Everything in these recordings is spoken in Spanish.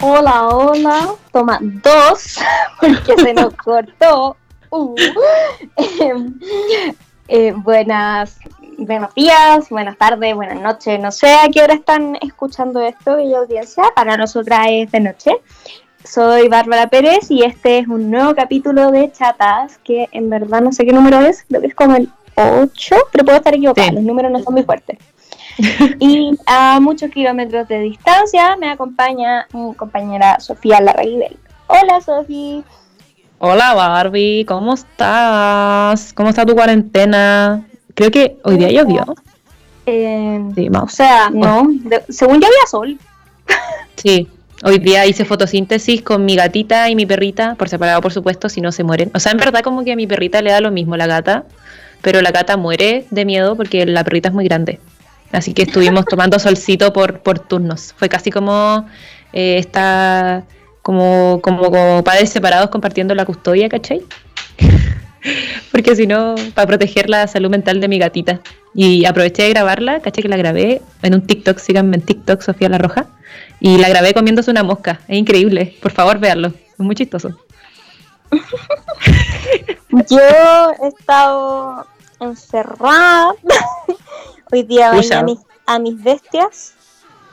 Hola, hola. Toma dos, porque se nos cortó. Uh. Eh, buenas, buenos días, buenas tardes, buenas noches. No sé a qué hora están escuchando esto, bella audiencia. Para nosotras es de noche. Soy Bárbara Pérez y este es un nuevo capítulo de Chatas, que en verdad no sé qué número es, creo que es como el 8, pero puedo estar equivocada, los números no son muy fuertes. y a muchos kilómetros de distancia me acompaña mi compañera Sofía Larraguibel. Hola Sofía. Hola Barbie, ¿cómo estás? ¿Cómo está tu cuarentena? Creo que hoy día llovió. Eh, sí, O sea, no, según yo había sol. Sí, hoy día hice fotosíntesis con mi gatita y mi perrita, por separado por supuesto, si no se mueren. O sea, en verdad como que a mi perrita le da lo mismo la gata, pero la gata muere de miedo porque la perrita es muy grande. Así que estuvimos tomando solcito por, por turnos. Fue casi como eh, esta, como, como, como padres separados compartiendo la custodia, ¿cachai? Porque si no, para proteger la salud mental de mi gatita. Y aproveché de grabarla, ¿cachai? Que la grabé en un TikTok, síganme en TikTok, Sofía La Roja. Y la grabé comiéndose una mosca. Es increíble. Por favor, véanlo. Es muy chistoso. Yo he estado encerrada Hoy día bañé a mis, a mis bestias,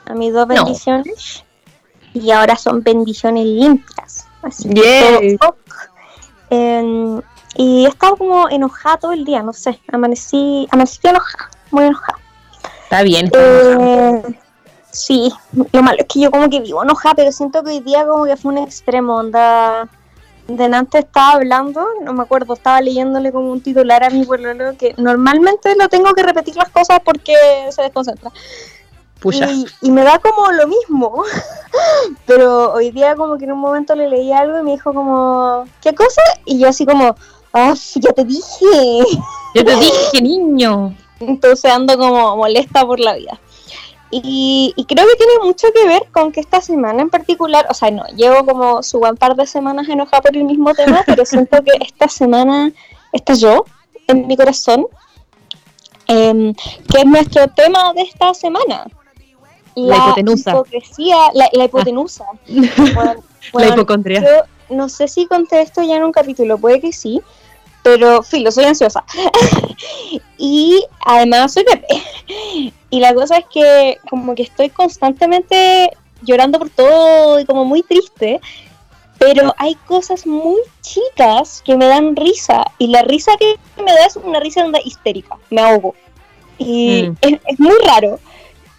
a mis dos bendiciones, y ahora son bendiciones limpias. Así que em, y he estado como enojada todo el día, no sé, amanecí, amanecí enojada, muy enojada. Está bien. Eh, sí, lo malo es que yo como que vivo enojada, pero siento que hoy día como que fue un extremo, onda delante estaba hablando, no me acuerdo, estaba leyéndole como un titular a mi pueblo que normalmente no tengo que repetir las cosas porque se desconcentra. Y, y, me da como lo mismo. Pero hoy día como que en un momento le leí algo y me dijo como, ¿qué cosa? Y yo así como, ¡ah, ya te dije! Ya te dije, niño. Entonces ando como molesta por la vida. Y, creo que tiene mucho que ver con que esta semana en particular, o sea, no, llevo como su buen par de semanas enojada por el mismo tema, pero siento que esta semana yo en mi corazón, em, que es nuestro tema de esta semana. La, hipotenusa. Hipocresía, la, hipotenusa. la hipocondria. Yo no sé si conté esto ya en un capítulo, puede que sí, pero filo, soy ansiosa. y además soy bebé. Y la cosa es que como que estoy constantemente llorando por todo y como muy triste, pero hay cosas muy chicas que me dan risa y la risa que me da es una risa onda histérica, me ahogo. Y mm. es, muy raro.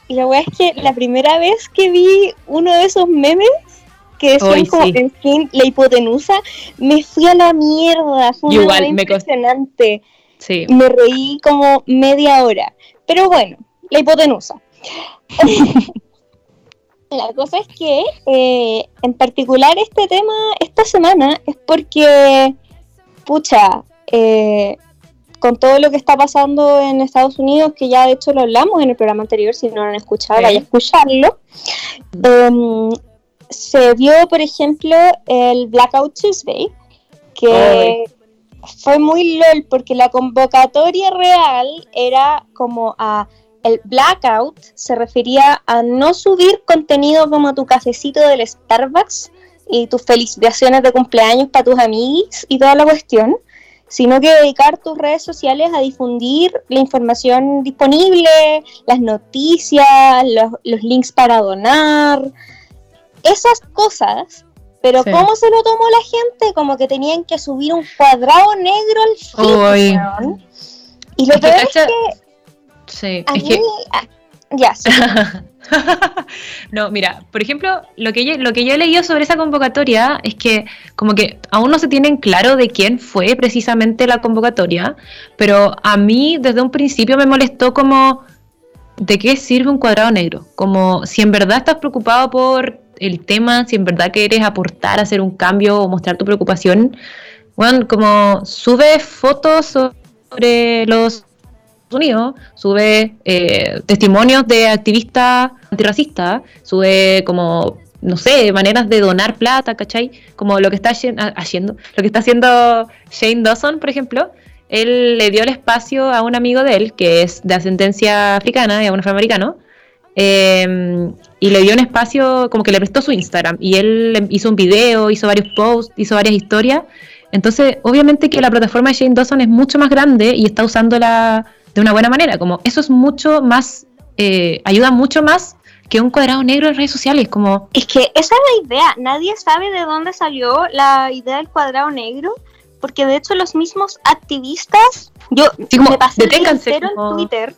Y la verdad es que la primera vez que vi uno de esos memes que decían como, en fin, la hipotenusa, me fui a la mierda. Fue Igual, impresionante. Sí. Me reí como media hora. Pero bueno, la hipotenusa. la cosa es que, eh, en particular, este tema esta semana es porque, pucha, eh, con todo lo que está pasando en Estados Unidos, que ya de hecho lo hablamos en el programa anterior, si no lo han escuchado, vaya a escucharlo. Eh, se vio, por ejemplo, el Blackout Tuesday, que fue muy lol porque la convocatoria real era como a el blackout se refería a no subir contenido como tu cafecito del Starbucks y tus felicitaciones de cumpleaños para tus amigos y toda la cuestión, sino que dedicar tus redes sociales a difundir la información disponible, las noticias, los, los links para donar, esas cosas, pero ¿cómo se lo tomó la gente? Como que tenían que subir un cuadrado negro al feed. Y lo peor es que... Sí, es que... ya, no, mira, por ejemplo, lo que, yo, lo que yo he leído sobre esa convocatoria es que como que aún no se tienen claro de quién fue precisamente la convocatoria, pero a mí desde un principio me molestó como de qué sirve un cuadrado negro, como si en verdad estás preocupado por el tema, si en verdad quieres aportar, hacer un cambio o mostrar tu preocupación, bueno, como sube fotos sobre los Unidos, sube eh, testimonios de activistas antirracistas, sube como, no sé, maneras de donar plata, ¿cachai? Como lo que está haciendo, lo que está haciendo Shane Dawson, por ejemplo, él le dio el espacio a un amigo de él, que es de ascendencia africana y a un afroamericano, Em, y le dio un espacio, como que le prestó su Instagram. Y él hizo un video, hizo varios posts, hizo varias historias. Entonces, obviamente que la plataforma de Shane Dawson es mucho más grande y está usándola de una buena manera. Como eso es mucho más, eh, ayuda mucho más que un cuadrado negro en redes sociales. Como es que esa es la idea. Nadie sabe de dónde salió la idea del cuadrado negro, porque de hecho los mismos activistas, yo me pasé en Twitter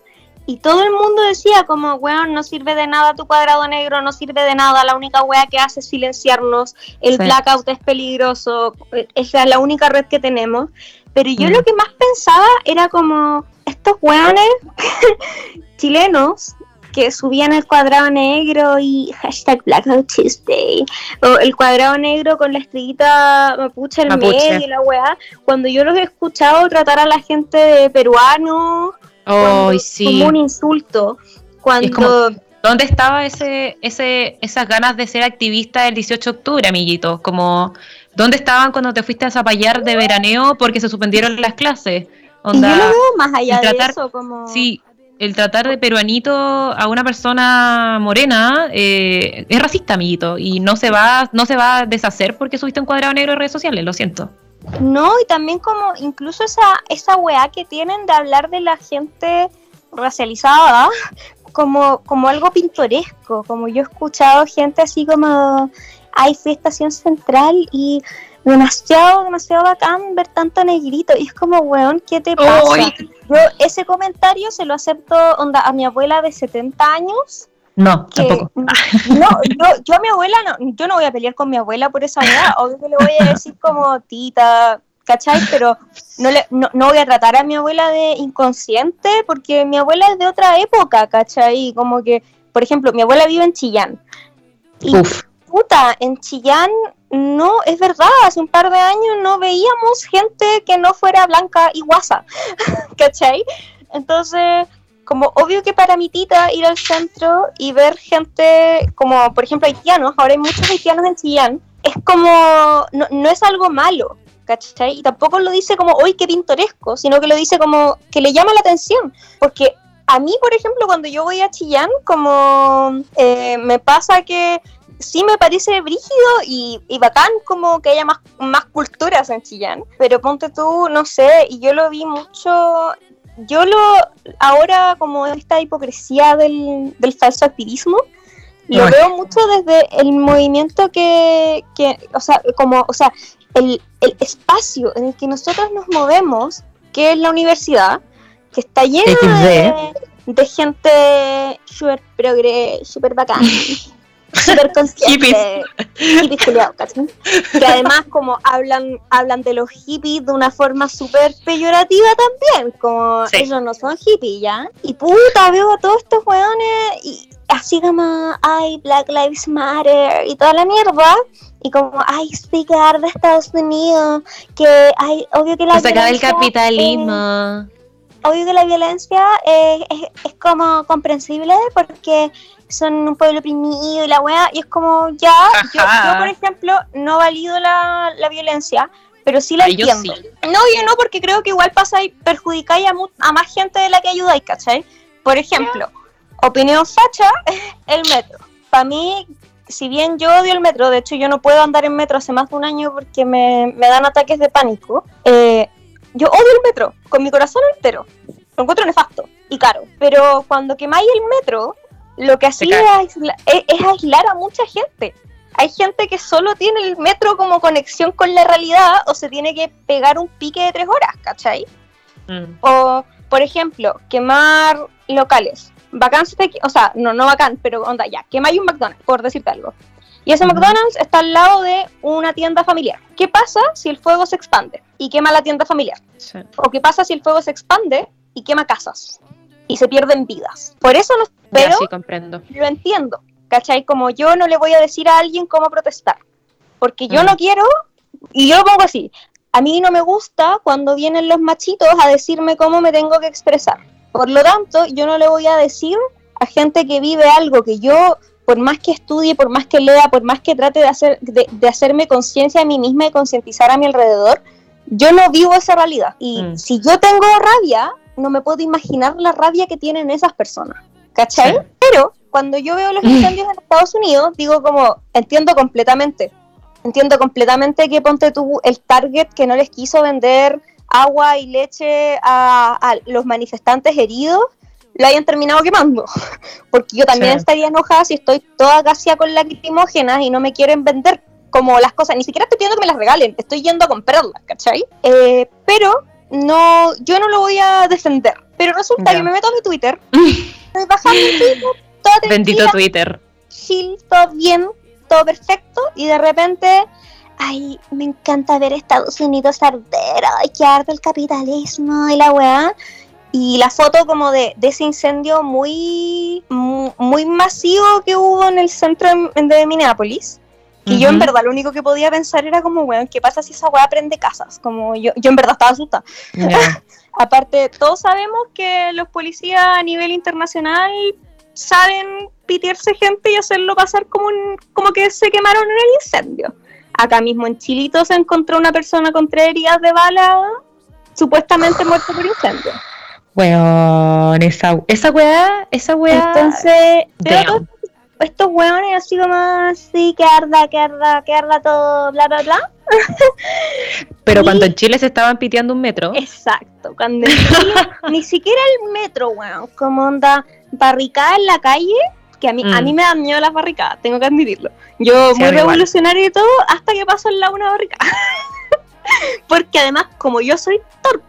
y todo el mundo decía como, weón, no sirve de nada tu cuadrado negro, no sirve de nada, la única wea que hace es silenciarnos, el blackout es peligroso, esa es la única red que tenemos. Pero yo mm. lo que más pensaba era como, estos weones chilenos que subían el cuadrado negro y hashtag Blackout Tuesday, o el cuadrado negro con la estrellita mapuche en medio y la weá, cuando yo los he escuchado tratar a la gente de peruano como un insulto. Cuando ¿Dónde estaba ese, ese, esas ganas de ser activista el 18 de octubre, amiguitos? Como, ¿dónde estaban cuando te fuiste a zapallar de veraneo porque se suspendieron las clases? Onda, yo lo veo más allá de eso, como... Sí, el tratar de peruanito a una persona morena eh, es racista, amiguito, y no se va, no se va a deshacer porque subiste un cuadrado negro en redes sociales, lo siento. No, y también como incluso esa, esa weá que tienen de hablar de la gente racializada como, como algo pintoresco, como yo he escuchado gente así como, hay fui estación central y demasiado, demasiado bacán ver tanto negrito, y es como, weón, ¿qué te pasa? Yo ese comentario se lo acepto onda, a mi abuela de 70 años, no, tampoco. No, yo, yo a mi abuela, no, yo no voy a pelear con mi abuela por esa edad, obvio que le voy a decir como tita, ¿cachai? Pero no, le, no, voy a tratar a mi abuela de inconsciente porque mi abuela es de otra época, ¿cachai? Como que, por ejemplo, mi abuela vive en Chillán. Y puta, en Chillán no, es verdad, hace un par de años no veíamos gente que no fuera blanca y guasa, ¿cachai? Entonces como obvio que para mi tita ir al centro y ver gente como, por ejemplo, haitianos, ahora hay muchos haitianos en Chillán, es como, no, es algo malo, ¿cachai? Y tampoco lo dice como, hoy qué pintoresco, sino que lo dice como que le llama la atención, porque a mí, por ejemplo, cuando yo voy a Chillán, como eh, me pasa que sí me parece brígido y, y, bacán como que haya más, más culturas en Chillán, pero ponte tú, no sé, y yo lo vi mucho yo lo, ahora como esta hipocresía del, falso activismo, lo veo mucho desde el movimiento que, que, o sea, como, o sea, el, el, espacio en el que nosotros nos movemos, que es la universidad, que está lleno de, de, gente súper progre, súper bacán, súper consciente. hippies Que además como hablan, hablan de los hippies de una forma súper peyorativa también, como ellos no son hippies, ¿ya? Y puta, veo a todos estos weones y así como, ay, Black Lives Matter y toda la mierda. Y como, ay, explicar de Estados Unidos, que hay, obvio que la... Sacar el capitalismo. Obvio que la violencia es, es, como comprensible porque son un pueblo oprimido y la weá, y es como ya, yo, por ejemplo no valido la, violencia, pero sí la entiendo. No, yo no, porque creo que igual pasa y perjudicáis a, más gente de la que ayudáis, ¿cachai? Por ejemplo, opinión facha, el metro. Para mí, si bien yo odio el metro, de hecho yo no puedo andar en metro hace más de un año porque me, dan ataques de pánico, eh, yo odio el metro, con mi corazón entero. Lo encuentro nefasto y caro. Pero cuando quemáis el metro, lo que hacía es, aislar a mucha gente. Hay gente que solo tiene el metro como conexión con la realidad o se tiene que pegar un pique de tres horas, ¿cachai? Mm. O, por ejemplo, quemar locales. Bacán, o sea, no, no bacán, pero onda, ya, quemáis un McDonald's, por decirte algo. Y ese McDonald's está al lado de una tienda familiar. ¿Qué pasa si el fuego se expande y quema la tienda familiar? ¿O qué pasa si el fuego se expande y quema casas? y se pierden vidas. Por eso no, pero sí, comprendo. lo entiendo, ¿cachai? Como yo no le voy a decir a alguien cómo protestar, porque yo no quiero, y yo lo pongo así, a mí no me gusta cuando vienen los machitos a decirme cómo me tengo que expresar. Por lo tanto, yo no le voy a decir a gente que vive algo que yo, por más que estudie, por más que lea, por más que trate de, hacer, de, de hacerme conciencia a mí misma y concientizar a mi alrededor, yo no vivo esa realidad. Y mm. si yo tengo rabia, no me puedo imaginar la rabia que tienen esas personas. ¿Cachai? Pero cuando yo veo los incendios en Estados Unidos, digo como, entiendo completamente. Entiendo completamente que ponte tú el target que no les quiso vender agua y leche a, a los manifestantes heridos, lo hayan terminado quemando. Porque yo también Sí. estaría enojada si estoy toda gaseada con lacrimógenas y no me quieren vender como las cosas. Ni siquiera estoy pidiendo que me las regalen, estoy yendo a comprarlas, ¿cachai? Eh, pero no, yo no lo voy a defender. Pero resulta que me meto a mi Twitter, estoy bajando en Twitter, toda Bendito Twitter. chill, todo bien, todo perfecto, y de repente, ay, me encanta ver Estados Unidos arder, ay, que arde el capitalismo y la weá. Y la foto como de, de ese incendio muy, mu- muy masivo que hubo en el centro de, de Minneapolis. Y yo en verdad lo único que podía pensar era como, weón, ¿qué pasa si esa weá prende casas? Como yo, yo en verdad estaba asustada. Aparte, todos sabemos que los policías a nivel internacional saben pitearse gente y hacerlo pasar como, un- como que se quemaron en el incendio. Acá mismo en Chilito se encontró una persona con tres heridas de bala, supuestamente muerta por incendio. Weón, esa, esa weá, esa weá. Entonces, veo estos hueones así como así, que arda, que arda, que arda todo, bla, bla, bla. Pero y- cuando en Chile se estaban piteando un metro. Exacto, cuando en Chile, ni siquiera el metro, weón, como onda barricada en la calle, que a mí, a Mm. mí me dan miedo las barricadas, tengo que admitirlo. Yo Sí, muy revolucionario y todo, hasta que paso en la una barricada. Porque además, como yo soy torpe,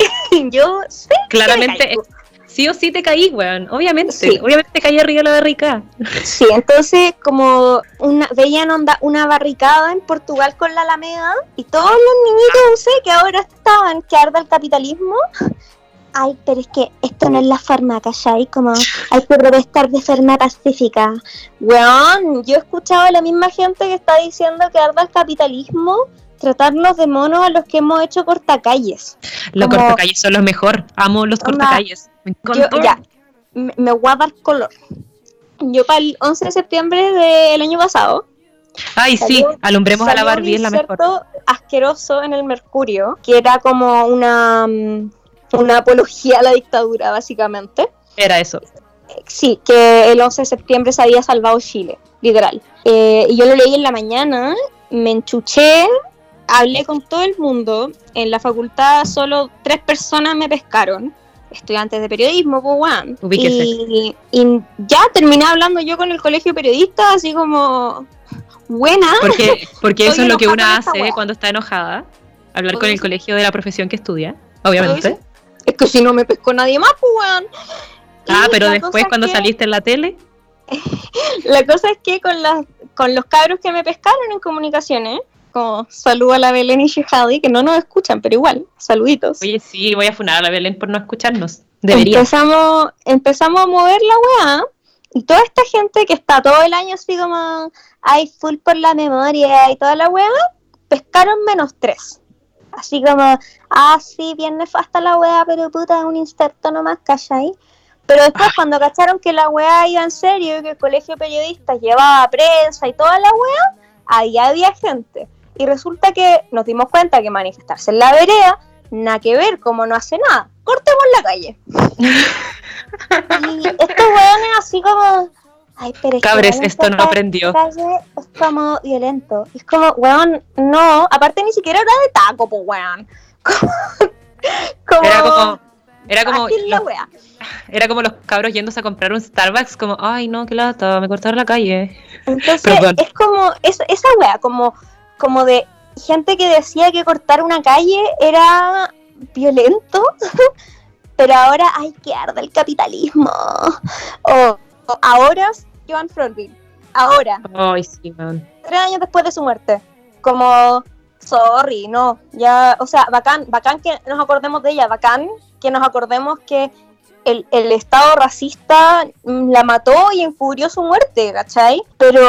yo sé que me Claramente, caigo. sí o sí te caí, weón. Obviamente. Sí. Obviamente te caí arriba de la barrica. Sí, entonces como una, veían onda, una barricada en Portugal con la Alameda y todos los niñitos, sé que ahora estaban, que arda el capitalismo. Ay, pero es que esto no es la forma, ¿cachai? Como hay que protestar de forma pacífica. Weón, yo he escuchado a la misma gente que está diciendo que arda el capitalismo tratarnos de monos a los que hemos hecho cortacalles. Los Como- cortacalles son los mejor. Amo los Onda, cortacalles. Me Yo, ya, me, me voy a dar color. Yo para el 11 de septiembre del año pasado Ay, sí, alumbremos a la Barbie, es la mejor. asqueroso en el Mercurio, que era como una, mm, una apología a la dictadura, básicamente. Era eso. Sí, que el 11 de septiembre se había salvado Chile, literal. Eh, y yo lo leí en la mañana, me enchuché, hablé con todo el mundo. En la facultad solo tres personas me pescaron. Estudiantes de periodismo. Ubíquese. Y, y ya terminé hablando yo con el colegio periodista, así como, buena. Porque, porque eso es lo que una hace cuando está enojada. Hablar con el colegio de la profesión que estudia, obviamente. Es que si no me pescó nadie más, pues, weón. Ah, Y pero después cuando que- saliste en la tele, La cosa es que con, las, con los cabros que me pescaron en comunicaciones, como saludo a la Belén y Shihadi, que no nos escuchan, pero igual, saluditos. oye, sí, voy a funar a la Belén por no escucharnos. Debería. Empezamos, empezamos a mover la weá, y toda esta gente que está todo el año así como, ay, full por la memoria y toda la weá, pescaron menos tres. Así como, ah, sí, bien nefasta la weá, pero puta, es un inserto nomás, ¿cachai? Pero después, cuando cacharon que la weá iba en serio y que el colegio de periodistas llevaba prensa y toda la weá, ahí había gente. Y resulta que nos dimos cuenta que manifestarse en la vereda, nada que ver, como no hace nada. Cortemos la calle. y estos weones así como, ay, pero es Cabres, esto no aprendió. calle es como violento. Es como, weón, no, aparte ni siquiera era de taco, pues weón. Como, Era como, era como, los, wea. era como los cabros yéndose a comprar un Starbucks, como, ay no, qué lata, me cortaron la calle. Entonces Perdón. es como es, esa wea, como, como de gente que decía que cortar una calle era violento, pero ahora hay que arda el capitalismo. O, o ahora Joan Frontville, ahora, Ay, sí, man. tres años después de su muerte, como sorry, no, ya, o sea, bacán, bacán que nos acordemos de ella, bacán que nos acordemos que el, el Estado racista la mató y encubrió su muerte, ¿cachai? Pero,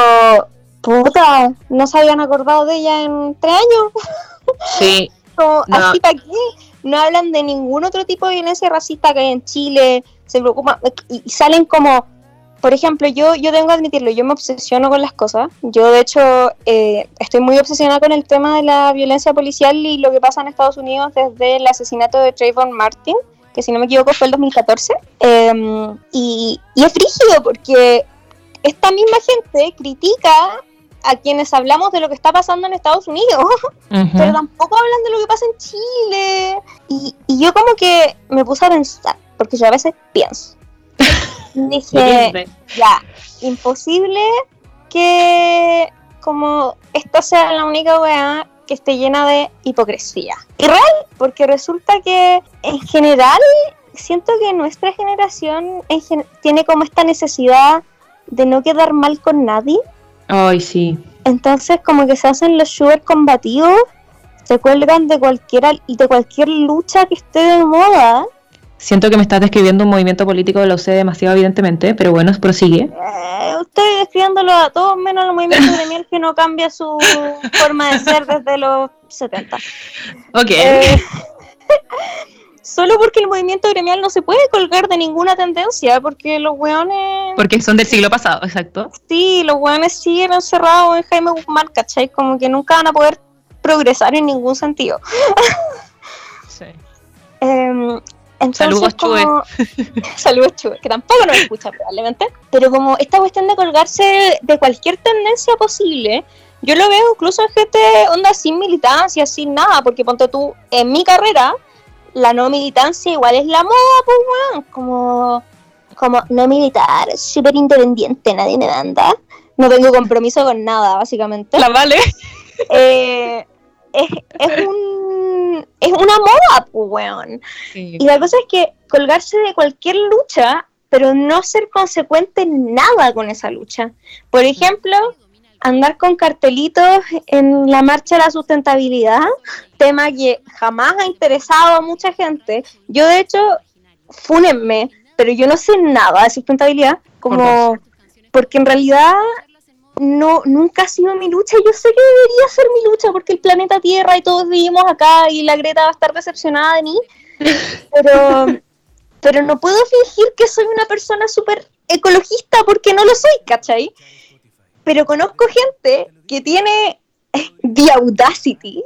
puta, no se habían acordado de ella en tres años. Sí, Como, No. ¿Así para qué? No hablan de ningún otro tipo de violencia racista que hay en Chile, se preocupan y, y salen como, por ejemplo, yo, yo tengo que admitirlo, yo me obsesiono con las cosas. Yo, de hecho, eh, estoy muy obsesionada con el tema de la violencia policial y lo que pasa en Estados Unidos desde el asesinato de Trayvon Martin, que si no me equivoco fue el 2014, em, y, y es frígido porque esta misma gente critica a quienes hablamos de lo que está pasando en Estados Unidos, pero tampoco hablan de lo que pasa en Chile. Y, y, yo como que me puse a pensar, porque yo a veces pienso. Dije, ya, imposible que como esta sea la única weá que esté llena de hipocresía. Y real, porque resulta que en general siento que nuestra generación tiene como esta necesidad de no quedar mal con nadie. Ay, sí. Entonces como que se hacen los sugar combativos, se cuelgan de cualquiera de cualquier lucha que esté de moda Siento que me estás describiendo un movimiento político, lo sé demasiado evidentemente, pero bueno, prosigue. Eh, estoy describiéndolo a todos menos el movimiento gremial que no cambia su forma de ser desde los 70. Ok. Eh, solo porque el movimiento gremial no se puede colgar de ninguna tendencia, porque los weones... Porque son del siglo pasado, exacto. Sí, los weones siguen encerrados en Jaime Guzmán, ¿cachai? Como que nunca van a poder progresar en ningún sentido. sí. Eh, Saludos, Chue. Saludos, Chue, que tampoco nos escucha probablemente. Pero como esta cuestión de colgarse de cualquier tendencia posible, yo lo veo incluso en gente onda sin militancia, sin nada, porque ponte tú, en mi carrera, la no militancia igual es la moda, pues, weón. Como, como no militar, súper independiente, nadie me manda. No tengo compromiso con nada, básicamente. La vale. Eh, es, es un es una moda, pues, weón. Y la cosa es que colgarse de cualquier lucha, pero no ser consecuente en nada con esa lucha. Por ejemplo, andar con cartelitos en la marcha de la sustentabilidad, tema que jamás ha interesado a mucha gente. Yo, de hecho, fúnenme, pero yo no sé nada de sustentabilidad, como porque en realidad no, nunca ha sido mi lucha. Yo sé que debería ser mi lucha porque el planeta Tierra y todos vivimos acá y la Greta va a estar decepcionada de mí. Pero, pero no puedo fingir que soy una persona súper ecologista porque no lo soy, ¿cachai? Pero conozco gente que tiene the audacity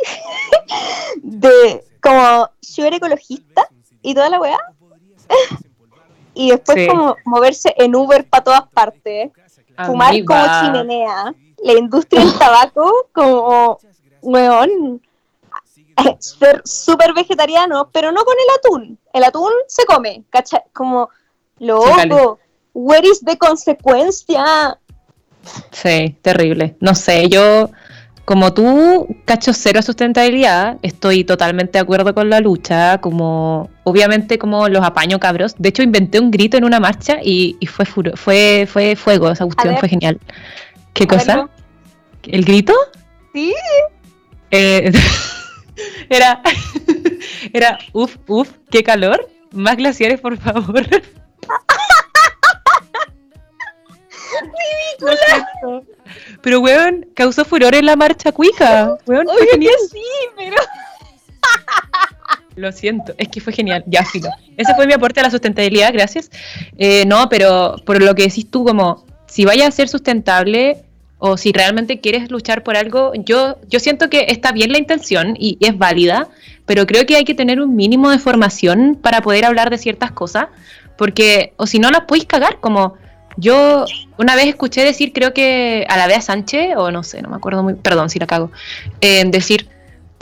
de como yo era ecologista y toda la weá. y después como moverse en Uber para todas partes fumar como chimenea, la industria del tabaco como, weón, ser súper vegetariano, pero no con el atún. El atún se come, ¿cachai? Como, loco, where is the consecuencia? Sí, terrible. No sé, yo como tú, cacho cero sustentabilidad, estoy totalmente de acuerdo con la lucha, como obviamente como los apaño cabros. De hecho, inventé un grito en una marcha y, fue fue fue fuego, esa cuestión fue genial. ¿Qué cosa? ¿El grito? Sí. Eh, era, era, uf, uf, qué calor. Más glaciares, por favor. Ridícula. Pero, weón, causó furor en la marcha cuica. Weón, fue genial. sí, pero. Lo siento, es que fue genial. Ya, filo. Ese fue mi aporte a la sustentabilidad, gracias. Eh, no, pero por lo que decís tú, como si vaya a ser sustentable o si realmente quieres luchar por algo, yo, yo siento que está bien la intención y, y es válida, pero creo que hay que tener un mínimo de formación para poder hablar de ciertas cosas, porque, o si no, las podéis cagar, como yo una vez escuché decir, creo que a la Bea Sánchez, o no sé, no me acuerdo muy, perdón si la cago, decir,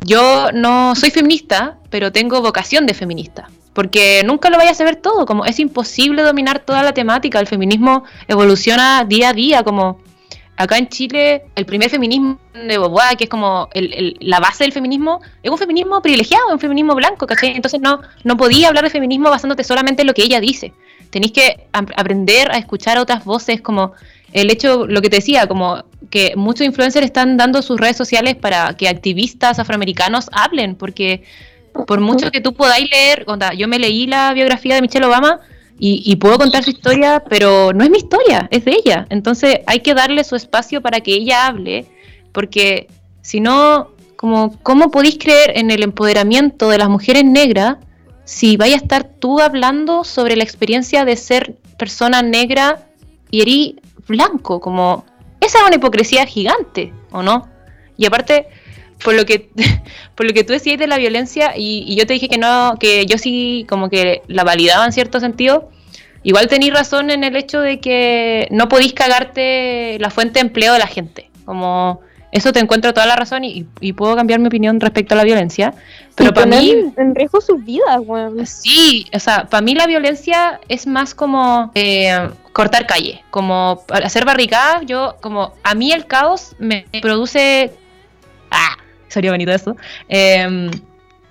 yo no soy feminista, pero tengo vocación de feminista. Porque nunca lo vaya a saber todo, como es imposible dominar toda la temática, el feminismo evoluciona día a día, como acá en Chile el primer feminismo de Boboá, que es como la base del feminismo, es un feminismo privilegiado, un feminismo blanco, ¿cachai? Entonces no, no podía hablar de feminismo basándote solamente en lo que ella dice tenéis que aprender a escuchar otras voces, como el hecho, lo que te decía, como que muchos influencers están dando sus redes sociales para que activistas afroamericanos hablen, porque por mucho que tú podáis leer, yo me leí la biografía de Michelle Obama y, puedo contar su historia, pero no es mi historia, es de ella. Entonces hay que darle su espacio para que ella hable, porque si no, como, ¿cómo podéis creer en el empoderamiento de las mujeres negras si vaya a estar tú hablando sobre la experiencia de ser persona negra y erí blanco, como esa es una hipocresía gigante, ¿o no? Y aparte, por lo que por lo que tú decías de la violencia y, yo te dije que no, que yo sí como que la validaba en cierto sentido, igual tenéis razón en el hecho de que no podéis cagarte la fuente de empleo de la gente. Como eso te encuentro toda la razón y, puedo cambiar mi opinión respecto a la violencia. Pero para mí. En riesgo sus vidas, weón. Sí, o sea, para mí la violencia es más como eh, cortar calle, como hacer barricadas. Yo, como, a mí el caos me produce. Ah, sería bonito eso. Em,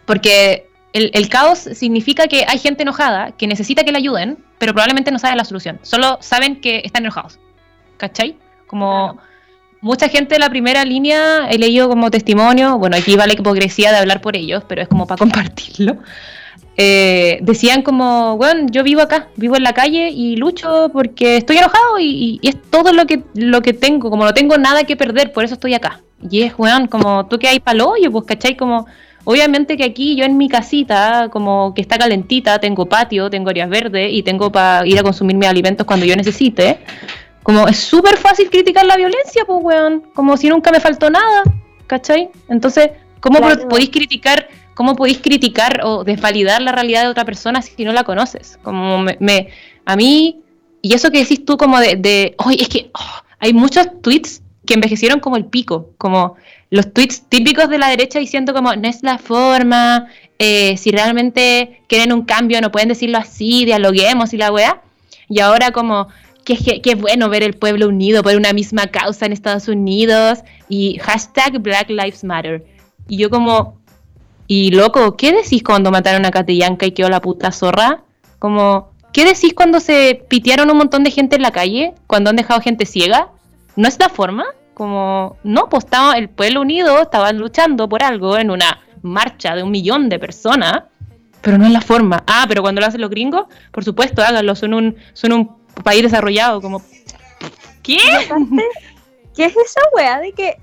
porque el, el, caos significa que hay gente enojada que necesita que le ayuden, pero probablemente no sabe la solución. Solo saben que están enojados. ¿Cachai? Como mucha gente de la primera línea he leído como testimonio, bueno, aquí vale hipocresía de hablar por ellos, pero es como para compartirlo. Eh, decían como, bueno, yo vivo acá, vivo en la calle y lucho porque estoy enojado y, es todo lo que, lo que tengo, como no tengo nada que perder, por eso estoy acá. Y es, weón, como tú que hay palo hoyo, pues, ¿cachai? Como, obviamente que aquí yo en mi casita, como que está calentita, tengo patio, tengo áreas verdes y tengo para ir a consumir mis alimentos cuando yo necesite. Como es súper fácil criticar la violencia, pues, weón. Como si nunca me faltó nada, ¿cachai? Entonces, ¿cómo podéis criticar, cómo podéis criticar o desvalidar la realidad de otra persona si no la conoces? Como me, a mí, y eso que decís tú como de, de es que oh, hay muchos tweets que envejecieron como el pico, como los tweets típicos de la derecha diciendo como no es la forma, eh, si realmente quieren un cambio no pueden decirlo así, dialoguemos y la weá. Y ahora como que, es bueno ver el pueblo unido por una misma causa en Estados Unidos y hashtag Black Lives Matter. Y yo como, y loco, ¿qué decís cuando mataron a Catillanca y quedó la puta zorra? Como, ¿qué decís cuando se pitearon un montón de gente en la calle? Cuando han dejado gente ciega? ¿No es la forma? Como, no, pues estaba el pueblo unido, estaban luchando por algo en una marcha de un millón de personas, pero no es la forma. Ah, pero cuando lo hacen los gringos, por supuesto, háganlo, son un, son un país desarrollado, como... ¿Qué? ¿Qué es esa weá de que,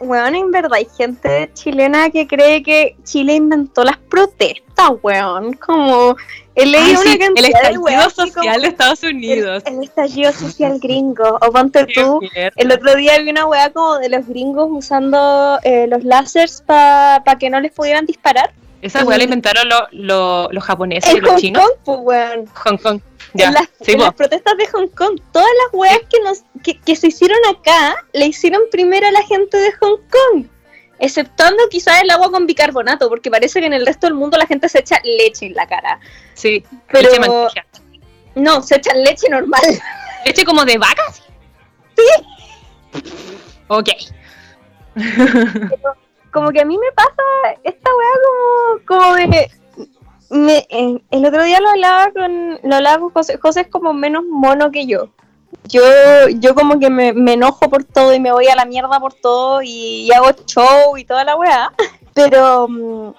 weón, en verdad hay gente chilena que cree que Chile inventó las protestas, weón? Como he leído una cantidad el estallido social de Estados Unidos. El, estallido social gringo. O ponte tú, el otro día vi una weá como de los gringos usando eh, los láseres para que no les pudieran disparar. Esa weá la inventaron los japoneses y los chinos. Hong Kong, pues, weón. Hong Kong en, las, protestas de Hong Kong, todas las weas que, nos, que, se hicieron acá, le hicieron primero a la gente de Hong Kong. Exceptuando quizás el agua con bicarbonato, porque parece que en el resto del mundo la gente se echa leche en la cara. Sí, pero. no, se echa leche normal. ¿Leche como de vacas? Sí. Ok. Como que a mí me pasa esta weá como, como de me, eh, el otro día lo hablaba con, lo hablaba con José, José es como menos mono que yo. Yo, yo como que me, enojo por todo y me voy a la mierda por todo y, hago show y toda la weá. Pero um,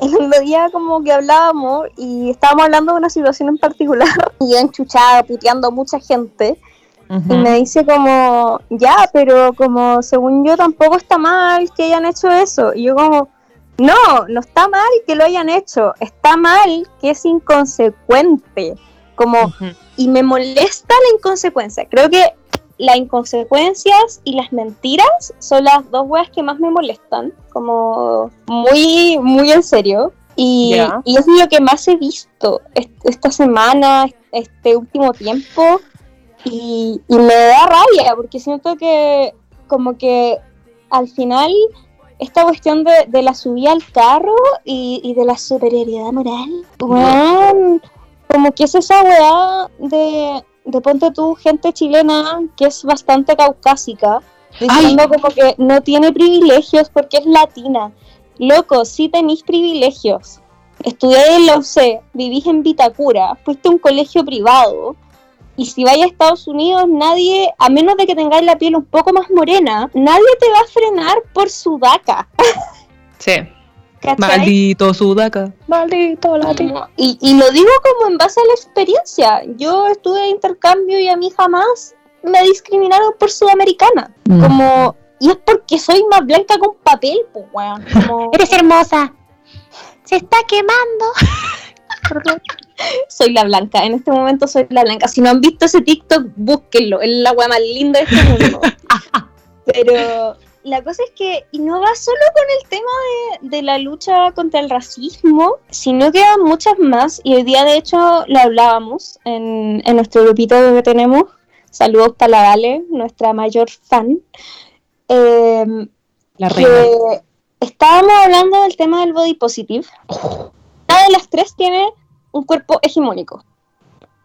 el otro día como que hablábamos y estábamos hablando de una situación en particular y enchuchada, puteando a mucha gente. Y me dice como, ya, pero como según yo tampoco está mal que hayan hecho eso. Y yo como, no, no está mal que lo hayan hecho, está mal que es inconsecuente. Como, y me molesta la inconsecuencia. Creo que las inconsecuencias y las mentiras son las dos weas que más me molestan, como muy, muy en serio. Y, es lo que más he visto esta semana, este último tiempo. Y, y me da rabia, porque siento que como que al final esta cuestión de, la subida al carro y, de la superioridad moral, como que es esa weá de, de ponte tú gente chilena que es bastante caucásica, diciendo como que no tiene privilegios porque es latina. Loco, sí tenéis privilegios. Estudié en la UC, vivís en Vitacura, fuiste a un colegio privado, y si vais a Estados Unidos, nadie, a menos de que tengáis la piel un poco más morena, nadie te va a frenar por sudaca. Sí. Maldito sudaca. Maldito latino. Y, y lo digo como en base a la experiencia. Yo estuve en intercambio y a mí jamás me discriminaron por sudamericana. Mm. Como, y es porque soy más blanca con papel, pues, weón. Eres hermosa. Se está quemando. soy la blanca, en este momento soy la blanca. Si no han visto ese TikTok, búsquenlo, es la agua más linda de este mundo. Pero la cosa es que y no va solo con el tema de, la lucha contra el racismo, sino que hay muchas más. Y hoy día, de hecho, lo hablábamos en, en nuestro grupito que tenemos. Saludos para la Dale, nuestra mayor fan. Em, la reina. estábamos hablando del tema del body positive. Cada de las tres tiene un cuerpo hegemónico.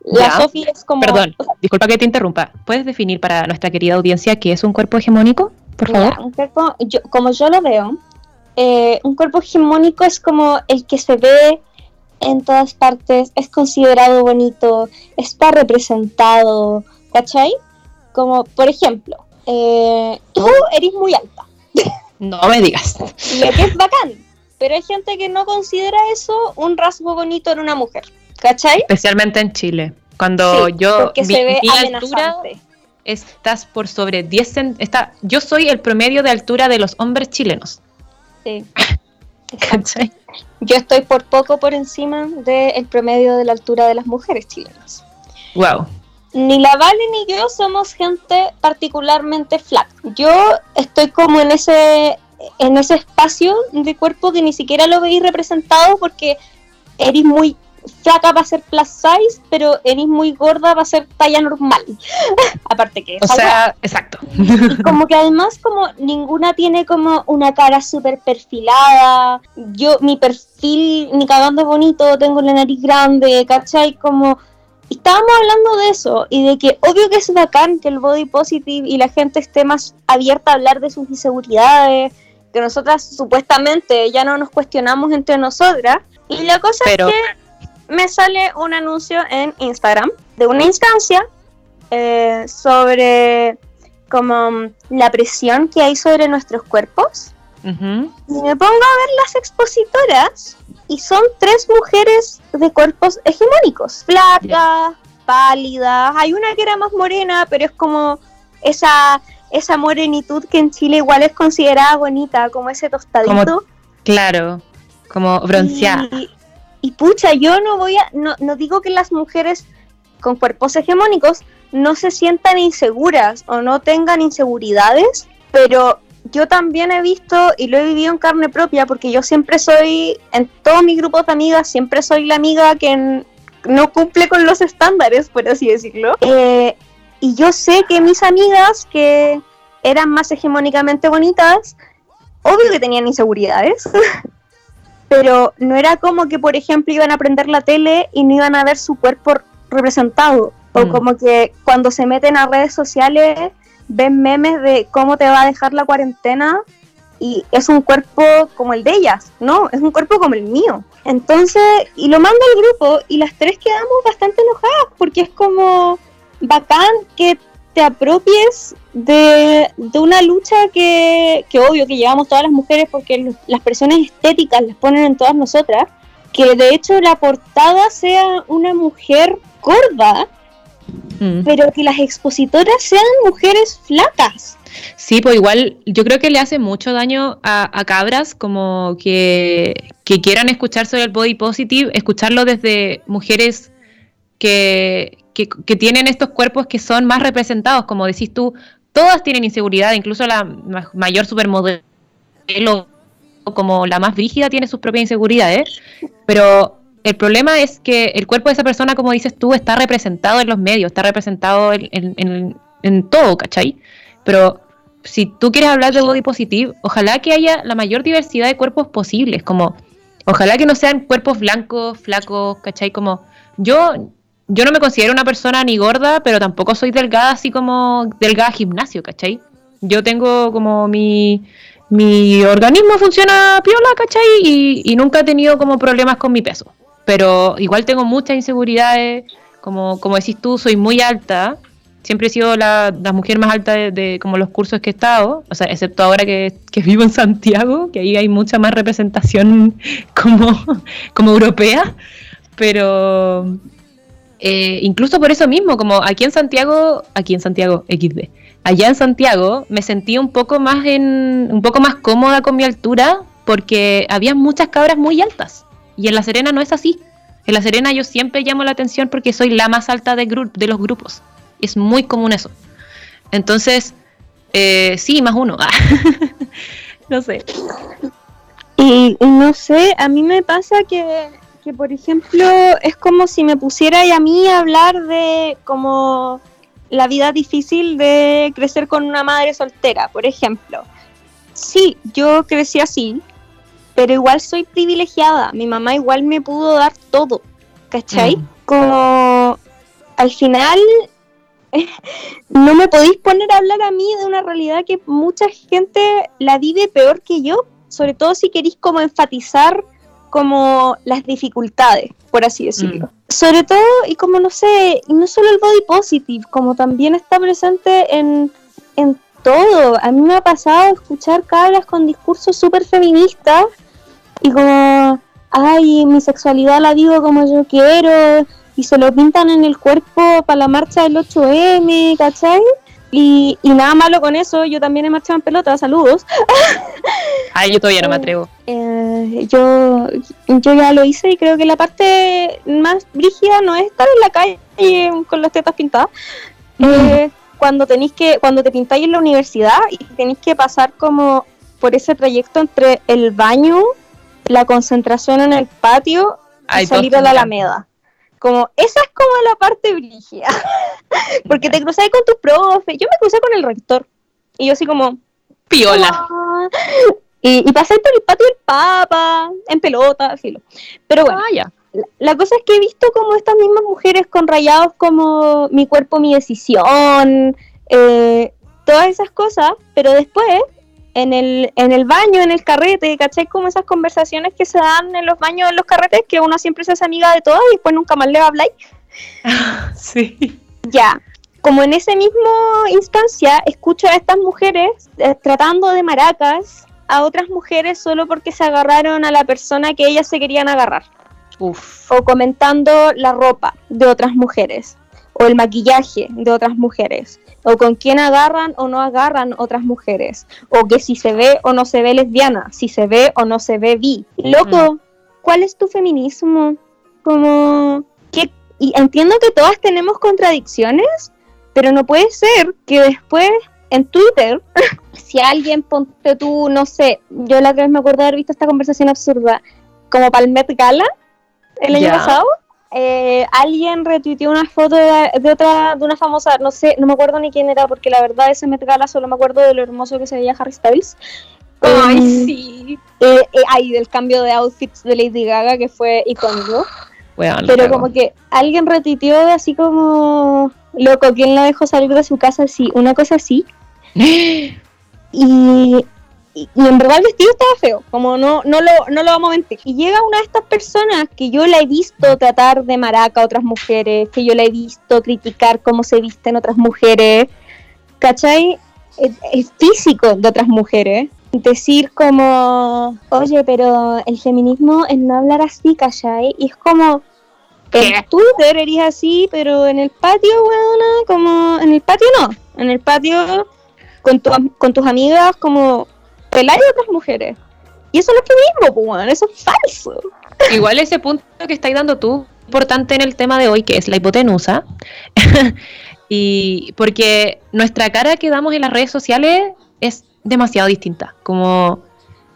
La Sofía es como. Perdón, disculpa que te interrumpa. ¿Puedes definir para nuestra querida audiencia qué es un cuerpo hegemónico? Por favor. un cuerpo, como yo lo veo, eh, un cuerpo hegemónico es como el que se ve en todas partes, es considerado bonito, está representado, ¿cachai? Como, por ejemplo, eh, tú eres muy alta. No me digas. Lo que es bacán, pero hay gente que no considera eso un rasgo bonito en una mujer. ¿Cachai? Especialmente en Chile. Cuando yo mi, se ve altura estás por sobre 10 está Yo soy el promedio de altura de los hombres chilenos. Sí. ¿Cachai? Yo estoy por poco por encima del promedio de la altura de las mujeres chilenas. Wow. Ni la Vale ni yo somos gente particularmente flaca. Yo estoy como en ese en ese espacio de cuerpo que ni siquiera lo veis representado porque eres muy flaca va a ser plus size, pero eres muy gorda va a ser talla normal. Aparte que... O sea, exacto. como que además como ninguna tiene como una cara súper perfilada. Yo, mi perfil, ni cagando es bonito, tengo la nariz grande, ¿cachai? Como... Estábamos hablando de eso y de que obvio que es bacán que el body positive y la gente esté más abierta a hablar de sus inseguridades, que nosotras supuestamente ya no nos cuestionamos entre nosotras. Y la cosa es que me sale un anuncio en Instagram de una instancia eh, sobre como la presión que hay sobre nuestros cuerpos. Y me pongo a ver las expositoras y son tres mujeres de cuerpos hegemónicos, flacas, pálidas. Hay una que era más morena, pero es como esa esa morenitud que en Chile igual es considerada bonita, como ese tostadito. claro, como bronceada. Y pucha, yo no voy a, no, no digo que las mujeres con cuerpos hegemónicos no se sientan inseguras o no tengan inseguridades, pero yo también he visto y lo he vivido en carne propia porque yo siempre soy, en todos mis grupos de amigas, siempre soy la amiga que no cumple con los estándares, por así decirlo. Eh, y yo sé que mis amigas que eran más hegemónicamente bonitas, obvio que tenían inseguridades. pero no era como que, por ejemplo, iban a prender la tele y no iban a ver su cuerpo representado. O mm. como que cuando se meten a redes sociales ven memes de cómo te va a dejar la cuarentena y es un cuerpo como el de ellas, ¿no? Es un cuerpo como el mío. Entonces, y lo mando al grupo y las tres quedamos bastante enojadas porque es como bacán que te apropies de, una lucha que, que, obvio que llevamos todas las mujeres porque las presiones estéticas las ponen en todas nosotras, que de hecho la portada sea una mujer gorda, mm. pero que las expositoras sean mujeres flacas. Sí, pues igual yo creo que le hace mucho daño a, cabras como que, que, quieran escuchar sobre el body positive, escucharlo desde mujeres que, que, tienen estos cuerpos que son más representados, como decís tú, todas tienen inseguridad, incluso la mayor supermodelo como la más rígida tiene sus propias inseguridades, pero el problema es que el cuerpo de esa persona, como dices tú, está representado en los medios, está representado en, en, todo, ¿cachai? Pero si tú quieres hablar de body positive, ojalá que haya la mayor diversidad de cuerpos posibles, como ojalá que no sean cuerpos blancos, flacos, ¿cachai? Como yo yo no me considero una persona ni gorda, pero tampoco soy delgada así como delgada gimnasio, ¿cachai? Yo tengo como mi, mi organismo funciona piola, ¿cachai? Y, nunca he tenido como problemas con mi peso. Pero igual tengo muchas inseguridades, como, como decís tú, soy muy alta. Siempre he sido la, mujer más alta de, como los cursos que he estado, o sea, excepto ahora que, que, vivo en Santiago, que ahí hay mucha más representación como, como europea. Pero, eh, incluso por eso mismo, como aquí en Santiago, aquí en Santiago, XD, allá en Santiago me sentí un poco más en, un poco más cómoda con mi altura porque había muchas cabras muy altas y en La Serena no es así. En La Serena yo siempre llamo la atención porque soy la más alta de, de los grupos. Es muy común eso. Entonces, Eh, sí, más uno. no sé. Y, no sé, a mí me pasa que, que, por ejemplo, es como si me pusiera a mí a hablar de como la vida difícil de crecer con una madre soltera, por ejemplo. Sí, yo crecí así, pero igual soy privilegiada. Mi mamá igual me pudo dar todo, ¿cachai? Mm. Como al final no me podéis poner a hablar a mí de una realidad que mucha gente la vive peor que yo, sobre todo si queréis como enfatizar como las dificultades, por así decirlo. Mm. Sobre todo, y como no sé, y no solo el body positive, como también está presente en, en todo. A mí me ha pasado escuchar cabras con discursos súper feministas y como, ay, mi sexualidad la digo como yo quiero, y se lo pintan en el cuerpo para la marcha del 8M, ¿cachai? Y, y nada malo con eso, yo también he marchado en pelota, saludos. Ay, yo todavía no me atrevo. Eh, yo, yo ya lo hice y creo que la parte más brígida no es estar en la calle con las tetas pintadas. Mm. cuando tenéis que, cuando te pintáis en la universidad y tenéis que pasar como por ese trayecto entre el baño, la concentración en el patio y salir a la Alameda. Como, esa es como la parte brígida. Porque te cruzáis con tus profes. Yo me crucé con el rector. Y yo así como... Piola. Ah". Y, y pasé por el patio del Papa, en pelota, filo. Pero bueno, ah, La, cosa es que he visto como estas mismas mujeres con rayados como mi cuerpo, mi decisión, eh, todas esas cosas, pero después en el, en el baño, en el carrete, ¿cachai? Como esas conversaciones que se dan en los baños, en los carretes, que uno siempre se hace amiga de todas y después nunca más le habla. sí. Ya, como en ese mismo instancia, escucho a estas mujeres eh, tratando de maracas a otras mujeres solo porque se agarraron a la persona que ellas se querían agarrar. Uf. O comentando la ropa de otras mujeres, o el maquillaje de otras mujeres, o con quién agarran o no agarran otras mujeres, o que si se ve o no se ve lesbiana, si se ve o no se ve bi. Loco, ¿cuál es tu feminismo? Como que y entiendo que todas tenemos contradicciones, pero no puede ser que después en Twitter, si alguien ponte tú, no sé, yo la otra vez me acuerdo de haber visto esta conversación absurda, como para el Met Gala el año pasado, eh, alguien retuiteó una foto de, otra, de una famosa, no sé, no me acuerdo ni quién era, porque la verdad ese Met Gala solo me acuerdo de lo hermoso que se veía Harry Styles. Ay, em, sí. Eh, eh, del cambio de outfits de Lady Gaga, que fue icónico. Pero como que alguien retuiteó así como, loco, ¿quién la dejó salir de su casa así? Una cosa así. y, y, en verdad el vestido estaba feo, como no, no, lo, no lo vamos a mentir. Y llega una de estas personas que yo la he visto tratar de maraca a otras mujeres, que yo la he visto criticar cómo se visten otras mujeres, ¿cachai? Es, físico de otras mujeres. Decir como, oye, pero el feminismo es no hablar así, ¿cachai? Y es como, en Twitter eres así, pero en el patio, bueno, como, en el patio no, en el patio con, tu, con tus amigas como pelar a otras mujeres. Y eso es mismo, pues, bueno, eso es falso. Igual ese punto que estáis dando tú, importante en el tema de hoy, que es la hipotenusa. y porque nuestra cara que damos en las redes sociales es demasiado distinta. Como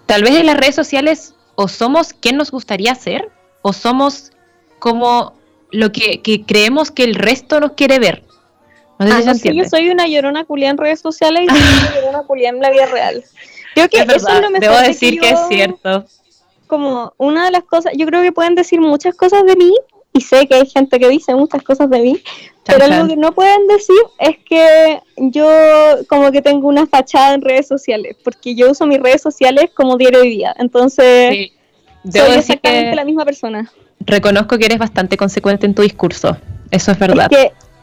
tal vez en las redes sociales o somos quien nos gustaría ser, o somos como lo que, creemos que el resto nos quiere ver. No sé si ah, yo soy una llorona culia en redes sociales y soy una llorona culia en la vida real. Creo que eso es lo mejor Debo decir que, es cierto. Como una de las cosas, yo creo que pueden decir muchas cosas de mí, y sé que hay gente que dice muchas cosas de mí, pero algo que no pueden decir es que yo como que tengo una fachada en redes sociales, porque yo uso mis redes sociales como diario de día, entonces sí. soy exactamente la misma persona. Reconozco que eres bastante consecuente en tu discurso, eso es verdad.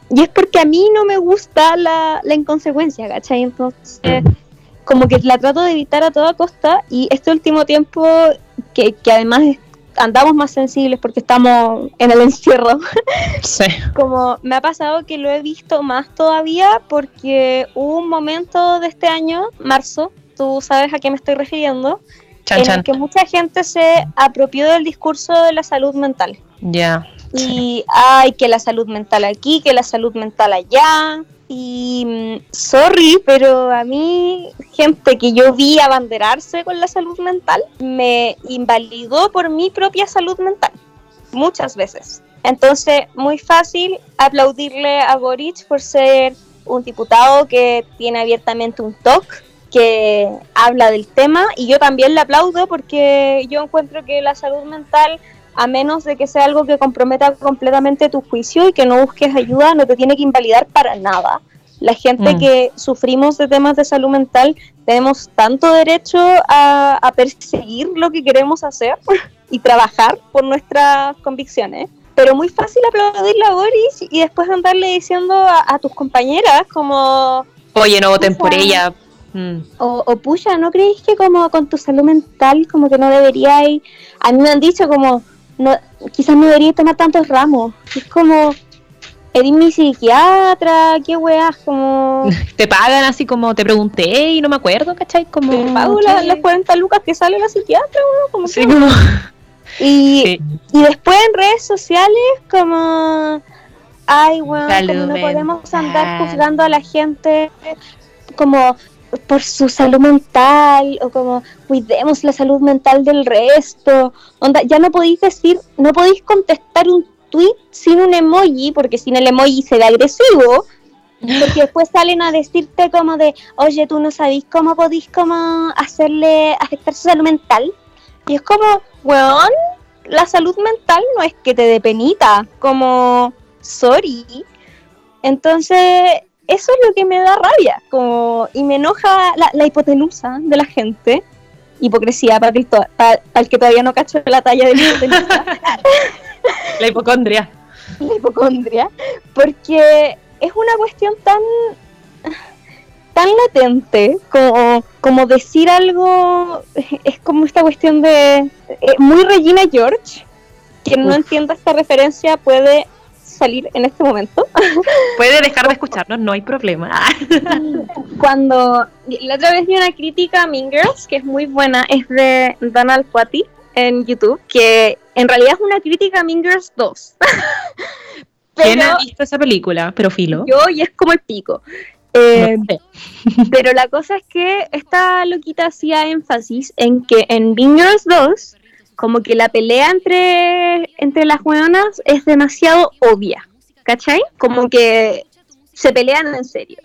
y es porque a mí no me gusta la, la inconsecuencia, ¿cachai? Entonces... Mm como que la trato de evitar a toda costa y este último tiempo que, que además andamos más sensibles porque estamos en el encierro. Sí. Como me ha pasado que lo he visto más todavía porque hubo un momento de este año, marzo, tú sabes a qué me estoy refiriendo, en el que mucha gente se apropió del discurso de la salud mental. Ya. Y hay que la salud mental aquí, que la salud mental allá, Y mm, sorry, pero a mí, gente que yo vi abanderarse con la salud mental, me invalidó por mi propia salud mental. Muchas veces. Entonces, muy fácil aplaudirle a Boric por ser un diputado que tiene abiertamente un talk, que habla del tema, y yo también le aplaudo porque yo encuentro que la salud mental, a menos de que sea algo que comprometa completamente tu juicio y que no busques ayuda, no te tiene que invalidar para nada. La gente mm. que sufrimos de temas de salud mental tenemos tanto derecho a, a perseguir lo que queremos hacer y trabajar por nuestras convicciones pero muy fácil aplaudirle a Boris y después andarle diciendo a, tus compañeras como... Oye, no voten por ella. Mm. O, o puya, ¿no creéis que como con tu salud mental como que no deberíais... A mí me han dicho como, no, quizás no deberíais tomar tantos ramos. Es como, eres mi psiquiatra, qué weas, como... Te pagan así como, te pregunté y no me acuerdo, ¿cachai? Como... Te pago las 40 lucas que sale la psiquiatra, como... Sí, como... Y, y después en redes sociales como, ay, bueno, como no podemos andar juzgando a la gente como por su salud mental o como cuidemos la salud mental del resto. Onda, ya no podéis decir, no podéis contestar un tweet sin un emoji, porque sin el emoji se ve agresivo. Porque después salen a decirte como de, oye, tú no sabéis cómo podéis como hacerle afectar su salud mental. Y es como, weón, la salud mental no es que te dé penita, como, sorry. Entonces, eso es lo que me da rabia, como, y me enoja la, hipotenusa de la gente. Hipocresía para el, para, el que todavía no cacho la talla de la hipotenusa. la hipocondria. La hipocondria, porque es una cuestión tan tan latente como, como decir algo, es como esta cuestión de eh, muy Regina George, quien no entienda esta referencia puede salir en este momento. Puede dejar de escucharnos, no hay problema. Cuando la otra vez vi una crítica a Mean Girls, que es muy buena, es de Donald Quati en YouTube, que en realidad es una crítica a Mean Girls 2. ¿Quién ha visto esa película? Pero filo. Yo y es como el pico. Eh, pero la cosa es que esta loquita hacía énfasis en que en Bingers 2, como que la pelea entre, entre las hueonas es demasiado obvia, ¿cachai? Como que se pelean en serio.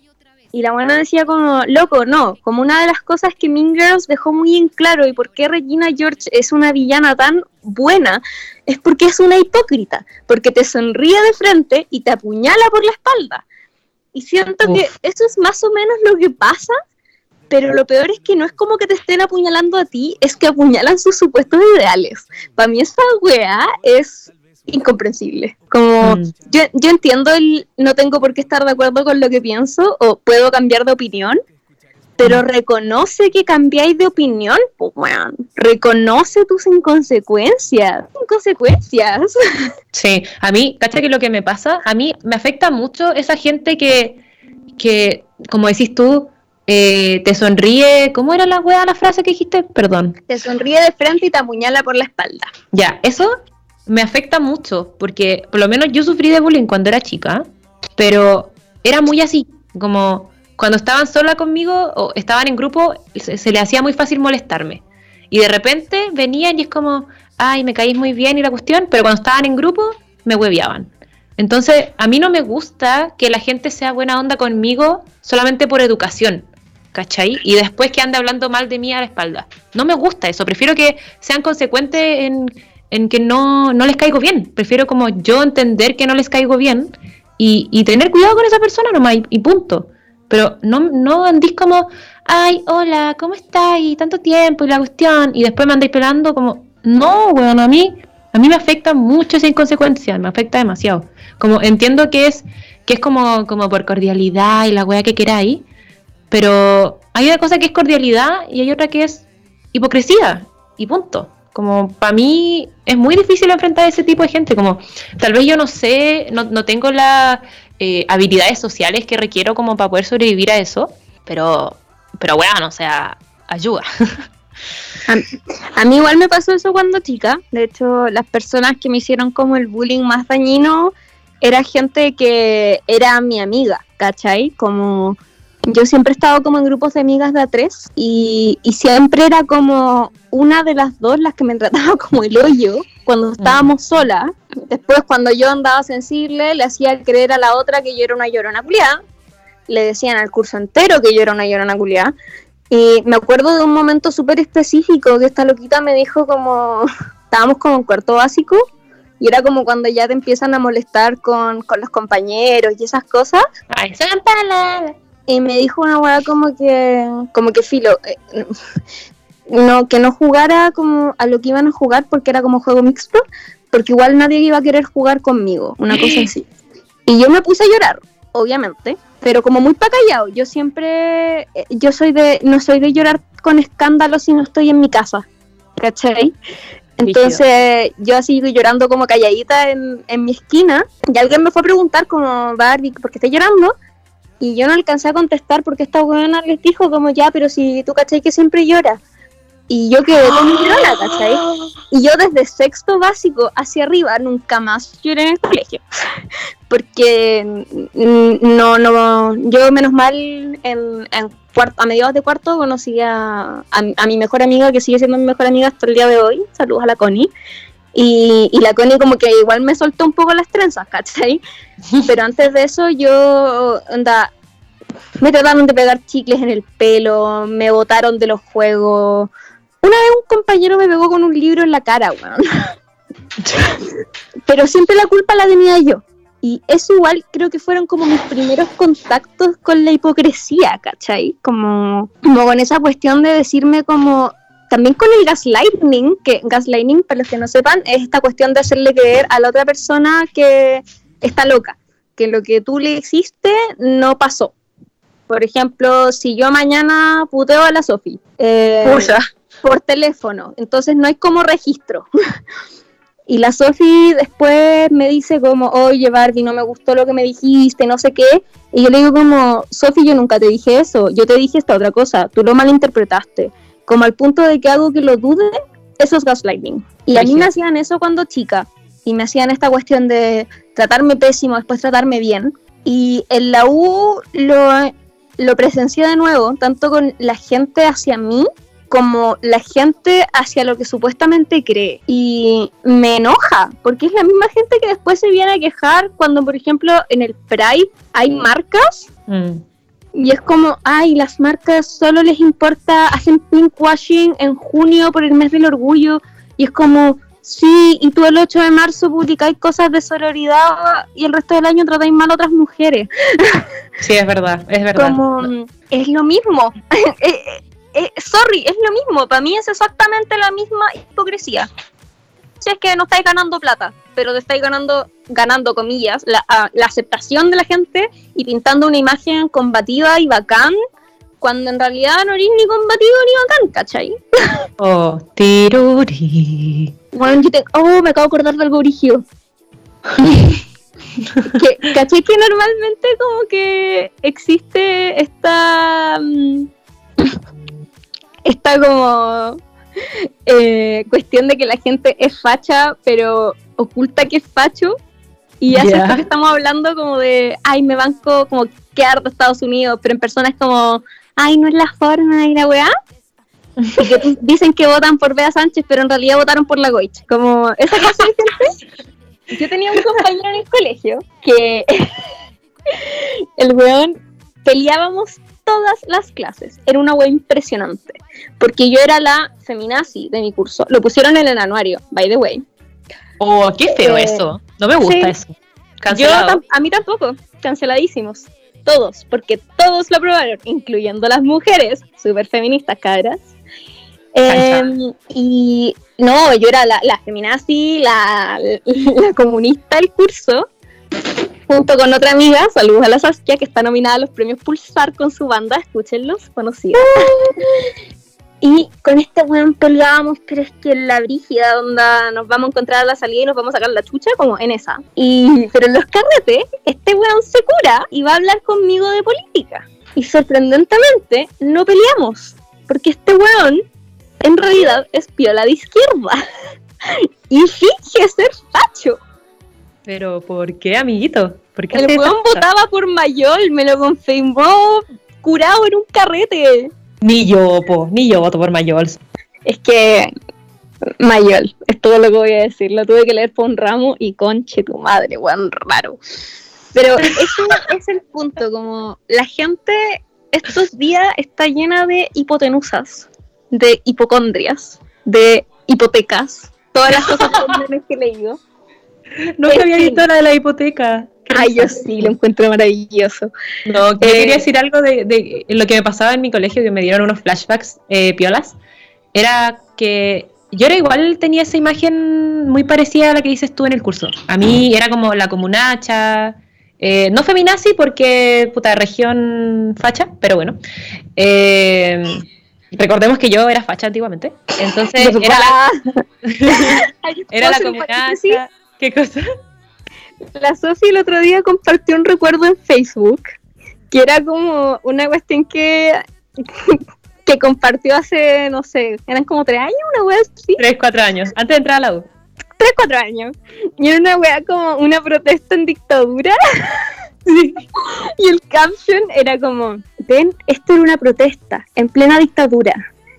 Y la buena decía como, loco, no, como una de las cosas que Mean Girls dejó muy en claro y por qué Regina George es una villana tan buena, es porque es una hipócrita, porque te sonríe de frente y te apuñala por la espalda. Y siento que eso es más o menos lo que pasa, pero lo peor es que no es como que te estén apuñalando a ti, es que apuñalan sus supuestos ideales. Para mí esa weá es incomprensible. Como mm. yo, yo entiendo el no tengo por qué estar de acuerdo con lo que pienso o puedo cambiar de opinión, pero reconoce que cambiáis de opinión, pues bueno, reconoce tus inconsecuencias, inconsecuencias. Sí, a mí, ¿cacha que lo que me pasa? A mí me afecta mucho esa gente que, que como decís tú, eh, te sonríe, ¿cómo era la la frase que dijiste? Perdón. Te sonríe de frente y te apuñala por la espalda. Ya, eso me afecta mucho, porque por lo menos yo sufrí de bullying cuando era chica, pero era muy así, como cuando estaban sola conmigo o estaban en grupo, se, le hacía muy fácil molestarme. Y de repente venían y es como, ay, me caís muy bien y la cuestión, pero cuando estaban en grupo, me hueviaban. Entonces, a mí no me gusta que la gente sea buena onda conmigo solamente por educación, ¿cachai? Y después que ande hablando mal de mí a la espalda. No me gusta eso, prefiero que sean consecuentes en, que no, les caigo bien. Prefiero como yo entender que no les caigo bien y, tener cuidado con esa persona nomás y punto. Pero no, no andís como, ay, hola, ¿cómo estás? Y tanto tiempo y la cuestión. Y después me andáis pelando como, no, weón, a mí, a mí me afecta mucho esa inconsecuencia, me afecta demasiado. Como entiendo que es, que es como, como por cordialidad y la weá que queráis, pero hay una cosa que es cordialidad y hay otra que es hipocresía, y punto. Como para mí es muy difícil enfrentar a ese tipo de gente, como tal vez yo no sé, no, no tengo la, eh, habilidades sociales que requiero como para poder sobrevivir a eso, pero, pero bueno, o sea, ayuda. A, mí igual me pasó eso cuando chica, de hecho las personas que me hicieron como el bullying más dañino era gente que era mi amiga, ¿cachai? Como yo siempre he estado como en grupos de amigas de A3 y, y siempre era como una de las dos las que me trataba como el hoyo cuando estábamos solas. Después cuando yo andaba sensible le hacía creer a la otra que yo era una llorona culiada. Le decían al curso entero que yo era una llorona culiada. Y me acuerdo de un momento súper específico que esta loquita me dijo como, estábamos como en cuarto básico y era como cuando ya te empiezan a molestar con, con los compañeros y esas cosas. Ay, son palabras. Y me dijo una weá como que, como que filo, eh, no, que no jugara como a lo que iban a jugar porque era como juego mixto, porque igual nadie iba a querer jugar conmigo, una cosa así. Y yo me puse a llorar, obviamente, pero como muy pa' callado. Yo siempre, eh, yo soy de, no soy de llorar con escándalo si no estoy en mi casa, ¿cachai? Entonces yo así llorando como calladita en, en mi esquina y alguien me fue a preguntar como, Barbie, ¿por qué estás llorando? Y yo no alcancé a contestar porque esta buena les dijo como, ya, pero si tú cachai que siempre llora. Y yo quedé con mi llorona, ¿cachai? Y yo desde sexto básico hacia arriba nunca más lloré en el colegio. Porque no, no, yo menos mal en, en a mediados de cuarto conocí a, a, a mi mejor amiga, que sigue siendo mi mejor amiga hasta el día de hoy. Saludos a la Connie. Y, y, la Connie como que igual me soltó un poco las trenzas, ¿cachai? Pero antes de eso yo, anda, me trataron de pegar chicles en el pelo, me botaron de los juegos. Una vez un compañero me pegó con un libro en la cara, weón. Pero siempre la culpa la tenía yo. Y eso igual creo que fueron como mis primeros contactos con la hipocresía, ¿cachai? Como, como con esa cuestión de decirme como, también con el gaslighting, que gaslighting, para los que no sepan, es esta cuestión de hacerle creer a la otra persona que está loca, que lo que tú le hiciste no pasó. Por ejemplo, si yo mañana puteo a la Sofi eh, por teléfono, entonces no hay como registro. y la Sofi después me dice como, oye Barbie, no me gustó lo que me dijiste, no sé qué. Y yo le digo como, Sofi, yo nunca te dije eso, yo te dije esta otra cosa, tú lo malinterpretaste. Como al punto de que hago que lo dude, eso es gaslighting. Y a mí me hacían eso cuando chica, y me hacían esta cuestión de tratarme pésimo, después tratarme bien. Y en la U lo, lo presencié de nuevo, tanto con la gente hacia mí como la gente hacia lo que supuestamente cree. Y me enoja, porque es la misma gente que después se viene a quejar cuando, por ejemplo, en el Pride hay marcas. Mm. Y es como, ay, las marcas solo les importa, hacen pinkwashing en junio por el mes del orgullo. Y es como, sí, y tú el 8 de marzo publicáis cosas de sororidad y el resto del año tratáis mal a otras mujeres. Sí, es verdad, es verdad. Como, es lo mismo. Eh, eh, sorry, es lo mismo. Para mí es exactamente la misma hipocresía. Si es que no estáis ganando plata, pero te estáis ganando, ganando comillas, la, la aceptación de la gente y pintando una imagen combativa y bacán, cuando en realidad no eres ni combativo ni bacán, ¿cachai? Oh, tiruri. Bueno, yo te, oh, me acabo de acordar de algo origio. que, ¿Cachai que normalmente como que existe esta... Um, esta como eh, cuestión de que la gente es facha, pero oculta que es facho. Y hace yeah. que estamos hablando como de, ay, me banco como que de Estados Unidos, pero en persona es como, ay, no es la forma y la weá. Y que dicen que votan por Bea Sánchez, pero en realidad votaron por la Goich. Como esa cosa de gente. Yo tenía un compañero en el colegio que el weón peleábamos todas las clases. Era una wea impresionante. Porque yo era la feminazi de mi curso. Lo pusieron en el anuario, by the way. Oh, qué feo eh, eso. No me gusta sí. eso. Cancelado. Yo, a mí tampoco. Canceladísimos. Todos. Porque todos lo aprobaron, incluyendo las mujeres. Súper feministas, cabras. Eh, y no, yo era la, la feminazi, la, la comunista del curso junto con otra amiga, saludos a la Saskia, que está nominada a los premios Pulsar con su banda, escúchenlos, conocidos. y con este weón peleábamos, pero es que en la brígida, donde nos vamos a encontrar a la salida y nos vamos a sacar la chucha, como en esa. Y, pero en los carretes, este weón se cura y va a hablar conmigo de política. Y sorprendentemente, no peleamos, porque este weón en realidad es piola de izquierda. y finge ser facho. Pero ¿por qué, amiguito? el weón votaba por Mayol, me lo confirmó curado en un carrete. Ni yo, po, ni yo voto por Mayol. Es que Mayol, es todo lo que voy a decir. Lo tuve que leer por un ramo y conche tu madre, weón, raro. Pero ese es el punto, como la gente estos días está llena de hipotenusas, de hipocondrias, de hipotecas, todas las cosas que he leído. Nunca había visto la de la hipoteca. Ay, yo sí, lo encuentro maravilloso. No, quería eh, decir algo de, lo que me pasaba en mi colegio, que me dieron unos flashbacks eh, piolas. Era que yo era igual, tenía esa imagen muy parecida a la que dices tú en el curso. A mí era como la comunacha, eh, no feminazi porque, puta, región facha, pero bueno. Eh, recordemos que yo era facha antiguamente. Entonces, era la, era la comunacha. ¿Qué cosa? La Sofi el otro día compartió un recuerdo en Facebook que era como una cuestión que, que compartió hace, no sé, eran como tres años, una wea así. Tres, cuatro años, antes de entrar a la U. Tres, cuatro años. Y era una wea como una protesta en dictadura. Y el caption era como, ven, esto era una protesta en plena dictadura.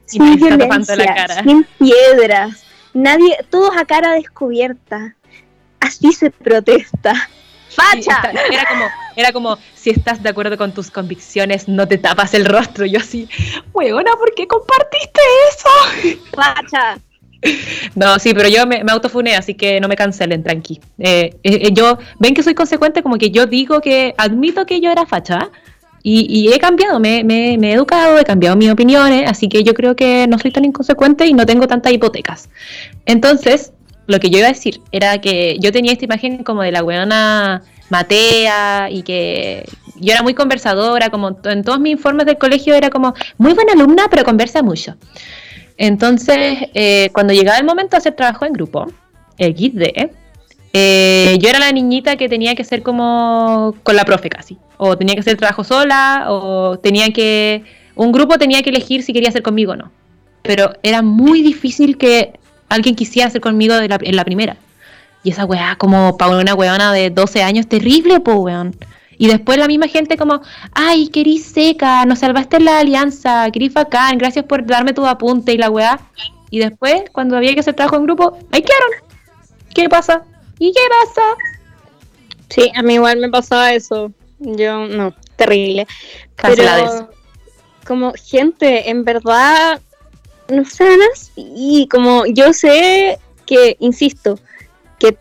Sin violencia, sin piedras, nadie, todos a cara descubierta así se protesta. ¡Facha! era como, era como, si estás de acuerdo con tus convicciones, no te tapas el rostro. Yo así, huevona, ¿por qué compartiste eso? ¡Facha! No, sí, pero yo me, me autofuné, así que no me cancelen, tranqui. Eh, eh, eh, yo, ven que soy consecuente, como que yo digo que admito que yo era facha y, y he cambiado, me, me, me, he educado, he cambiado mis opiniones, así que yo creo que no soy tan inconsecuente y no tengo tantas hipotecas. Entonces, lo que yo iba a decir era que yo tenía esta imagen como de la weona matea y que yo era muy conversadora, como en todos mis informes del colegio era como muy buena alumna, pero conversa mucho. Entonces, eh, cuando llegaba el momento de hacer trabajo en grupo, XD, eh, yo era la niñita que tenía que ser como con la profe casi, o tenía que hacer trabajo sola, o tenía que, un grupo tenía que elegir si quería hacer conmigo o no. Pero era muy difícil que alguien quisiera hacer conmigo en la primera. Y esa weá, como para una weona de 12 años, terrible, po, weón. Y después la misma gente como, ay, querís seca, nos salvaste en la alianza, querís bacán, gracias por darme tu apunte y la weá. Y después, cuando había que hacer trabajo en grupo, ahí quedaron. ¿Qué pasa? ¿Y qué pasa? Sí, a mí igual me pasaba eso. Yo, no, terrible. Pero, como gente, en verdad, no sean así. Como yo sé que, insisto, que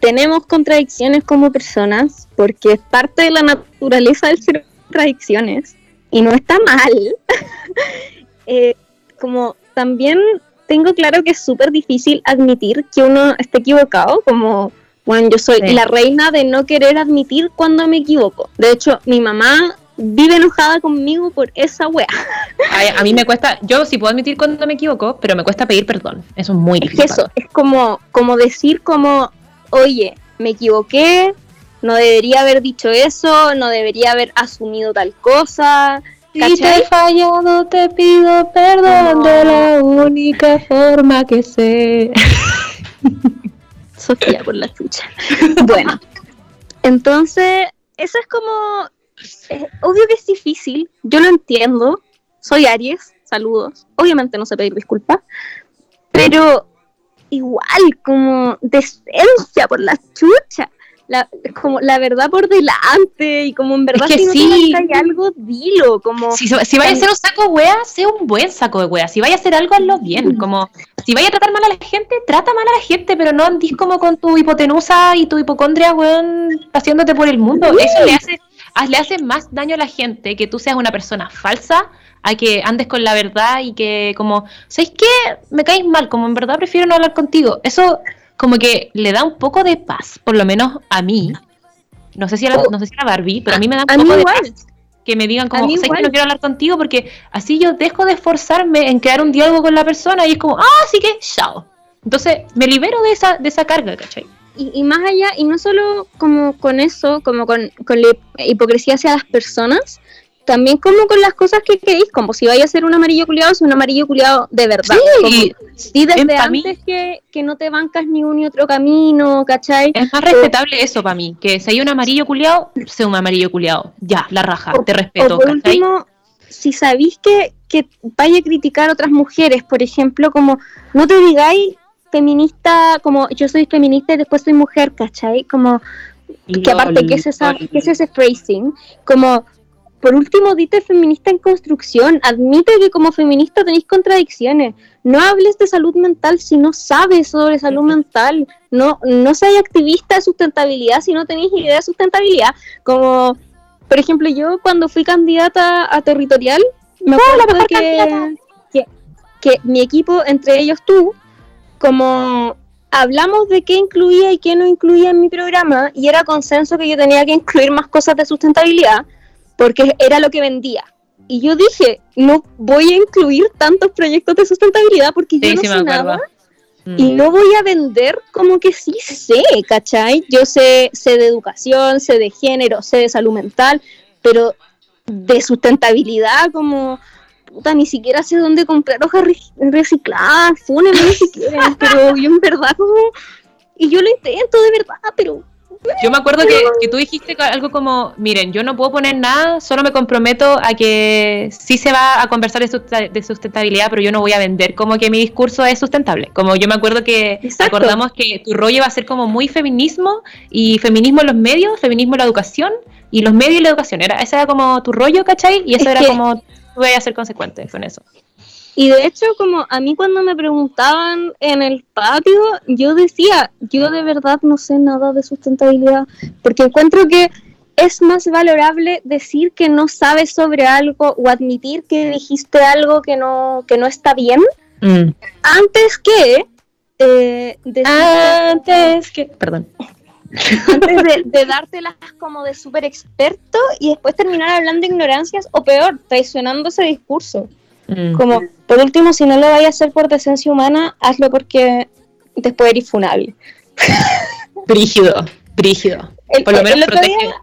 tenemos contradicciones como personas, porque es parte de la naturaleza del ser contradicciones, y no está mal. Eh, como también tengo claro que es súper difícil admitir que uno esté equivocado, como, bueno, yo soy la reina de no querer admitir cuando me equivoco. De hecho, mi mamá vive enojada conmigo por esa wea. A, mí me cuesta, yo sí puedo admitir cuando me equivoco, pero me cuesta pedir perdón. Eso es muy difícil. eso, es como, como decir como, oye, me equivoqué, no debería haber dicho eso, no debería haber asumido tal cosa. Si te he fallado, te pido perdón de la única forma que sé. Sofía por la chucha. Bueno, entonces, eso es como obvio que es difícil, yo lo entiendo. Soy Aries, saludos. Obviamente no sé pedir disculpas, pero igual, como decencia por la chucha. La, como la verdad por delante y como en verdad si no sí. hay algo, dilo, como... Si, si vaya a ser un saco de wea, sea un buen saco de wea, si vaya a hacer algo, hazlo bien, como si vaya a tratar mal a la gente, trata mal a la gente, pero no andís como con tu hipotenusa y tu hipocondria, weón, haciéndote por el mundo, eso le hace le hace más daño a la gente que tú seas una persona falsa a que andes con la verdad y que como, ¿sabes qué? Me caes mal, como en verdad prefiero no hablar contigo. Eso como que le da un poco de paz, por lo menos a mí. No sé si a, no sé si a Barbie, pero a mí me da un poco de paz que me digan como, ¿sabes que no quiero hablar contigo? Porque así yo dejo de esforzarme en crear un diálogo con la persona y es como, ah, así que, chao. Entonces me libero de esa, de esa carga, ¿cachai? Y, más allá, y no solo como con eso, como con, la hipocresía hacia las personas, también como con las cosas que queréis, como si vaya a ser un amarillo culiado, es un amarillo culiado de verdad. Sí, sí desde antes que, que, no te bancas ni un ni otro camino, ¿cachai? Es más respetable eso para mí, que si hay un amarillo culiado, sea un amarillo culiado. Ya, la raja, te respeto. por último, si sabéis que, que vaya a criticar a otras mujeres, por ejemplo, como no te digáis feminista, como yo soy feminista y después soy mujer, ¿cachai? Como que aparte, ¿qué es, esa, ¿qué es ese phrasing? Como por último, dite feminista en construcción. Admite que como feminista tenéis contradicciones. No hables de salud mental si no sabes sobre salud mental. No, no seas activista de sustentabilidad si no tenéis idea de sustentabilidad. Como, por ejemplo, yo cuando fui candidata a territorial, me acuerdo que, que, que mi equipo, entre ellos tú, como hablamos de qué incluía y qué no incluía en mi programa y era consenso que yo tenía que incluir más cosas de sustentabilidad porque era lo que vendía. Y yo dije, no voy a incluir tantos proyectos de sustentabilidad porque yo no sé nada. Y mm. no voy a vender como que sí sé, ¿cachai? Yo sé, sé de educación, sé de género, sé de salud mental, pero de sustentabilidad como puta, ni siquiera sé dónde comprar hojas recicladas, fúnenme ni siquiera, pero yo en verdad como, y yo lo intento de verdad, pero yo me acuerdo que, tú dijiste algo como, miren, yo no puedo poner nada, solo me comprometo a que sí se va a conversar de sustentabilidad, pero yo no voy a vender como que mi discurso es sustentable. Como yo me acuerdo que acordamos que tu rollo va a ser como muy feminismo y feminismo en los medios, feminismo en la educación y los medios y la educación. Era, ese era como tu rollo, ¿cachai? Y eso era como, voy a ser consecuente con eso. Y de hecho, como a mí cuando me preguntaban en el patio, yo decía, yo de verdad no sé nada de sustentabilidad, porque encuentro que es más valorable decir que no sabes sobre algo o admitir que dijiste algo que no, que no está bien, mm. antes que... Eh, antes que... Perdón. Antes de, de dártelas como de súper experto y después terminar hablando de ignorancias o peor, traicionando ese discurso. Mm. Como, por último, si no lo vayas a hacer por decencia humana, hazlo porque después eres funable. Brígido, brígido. Por lo menos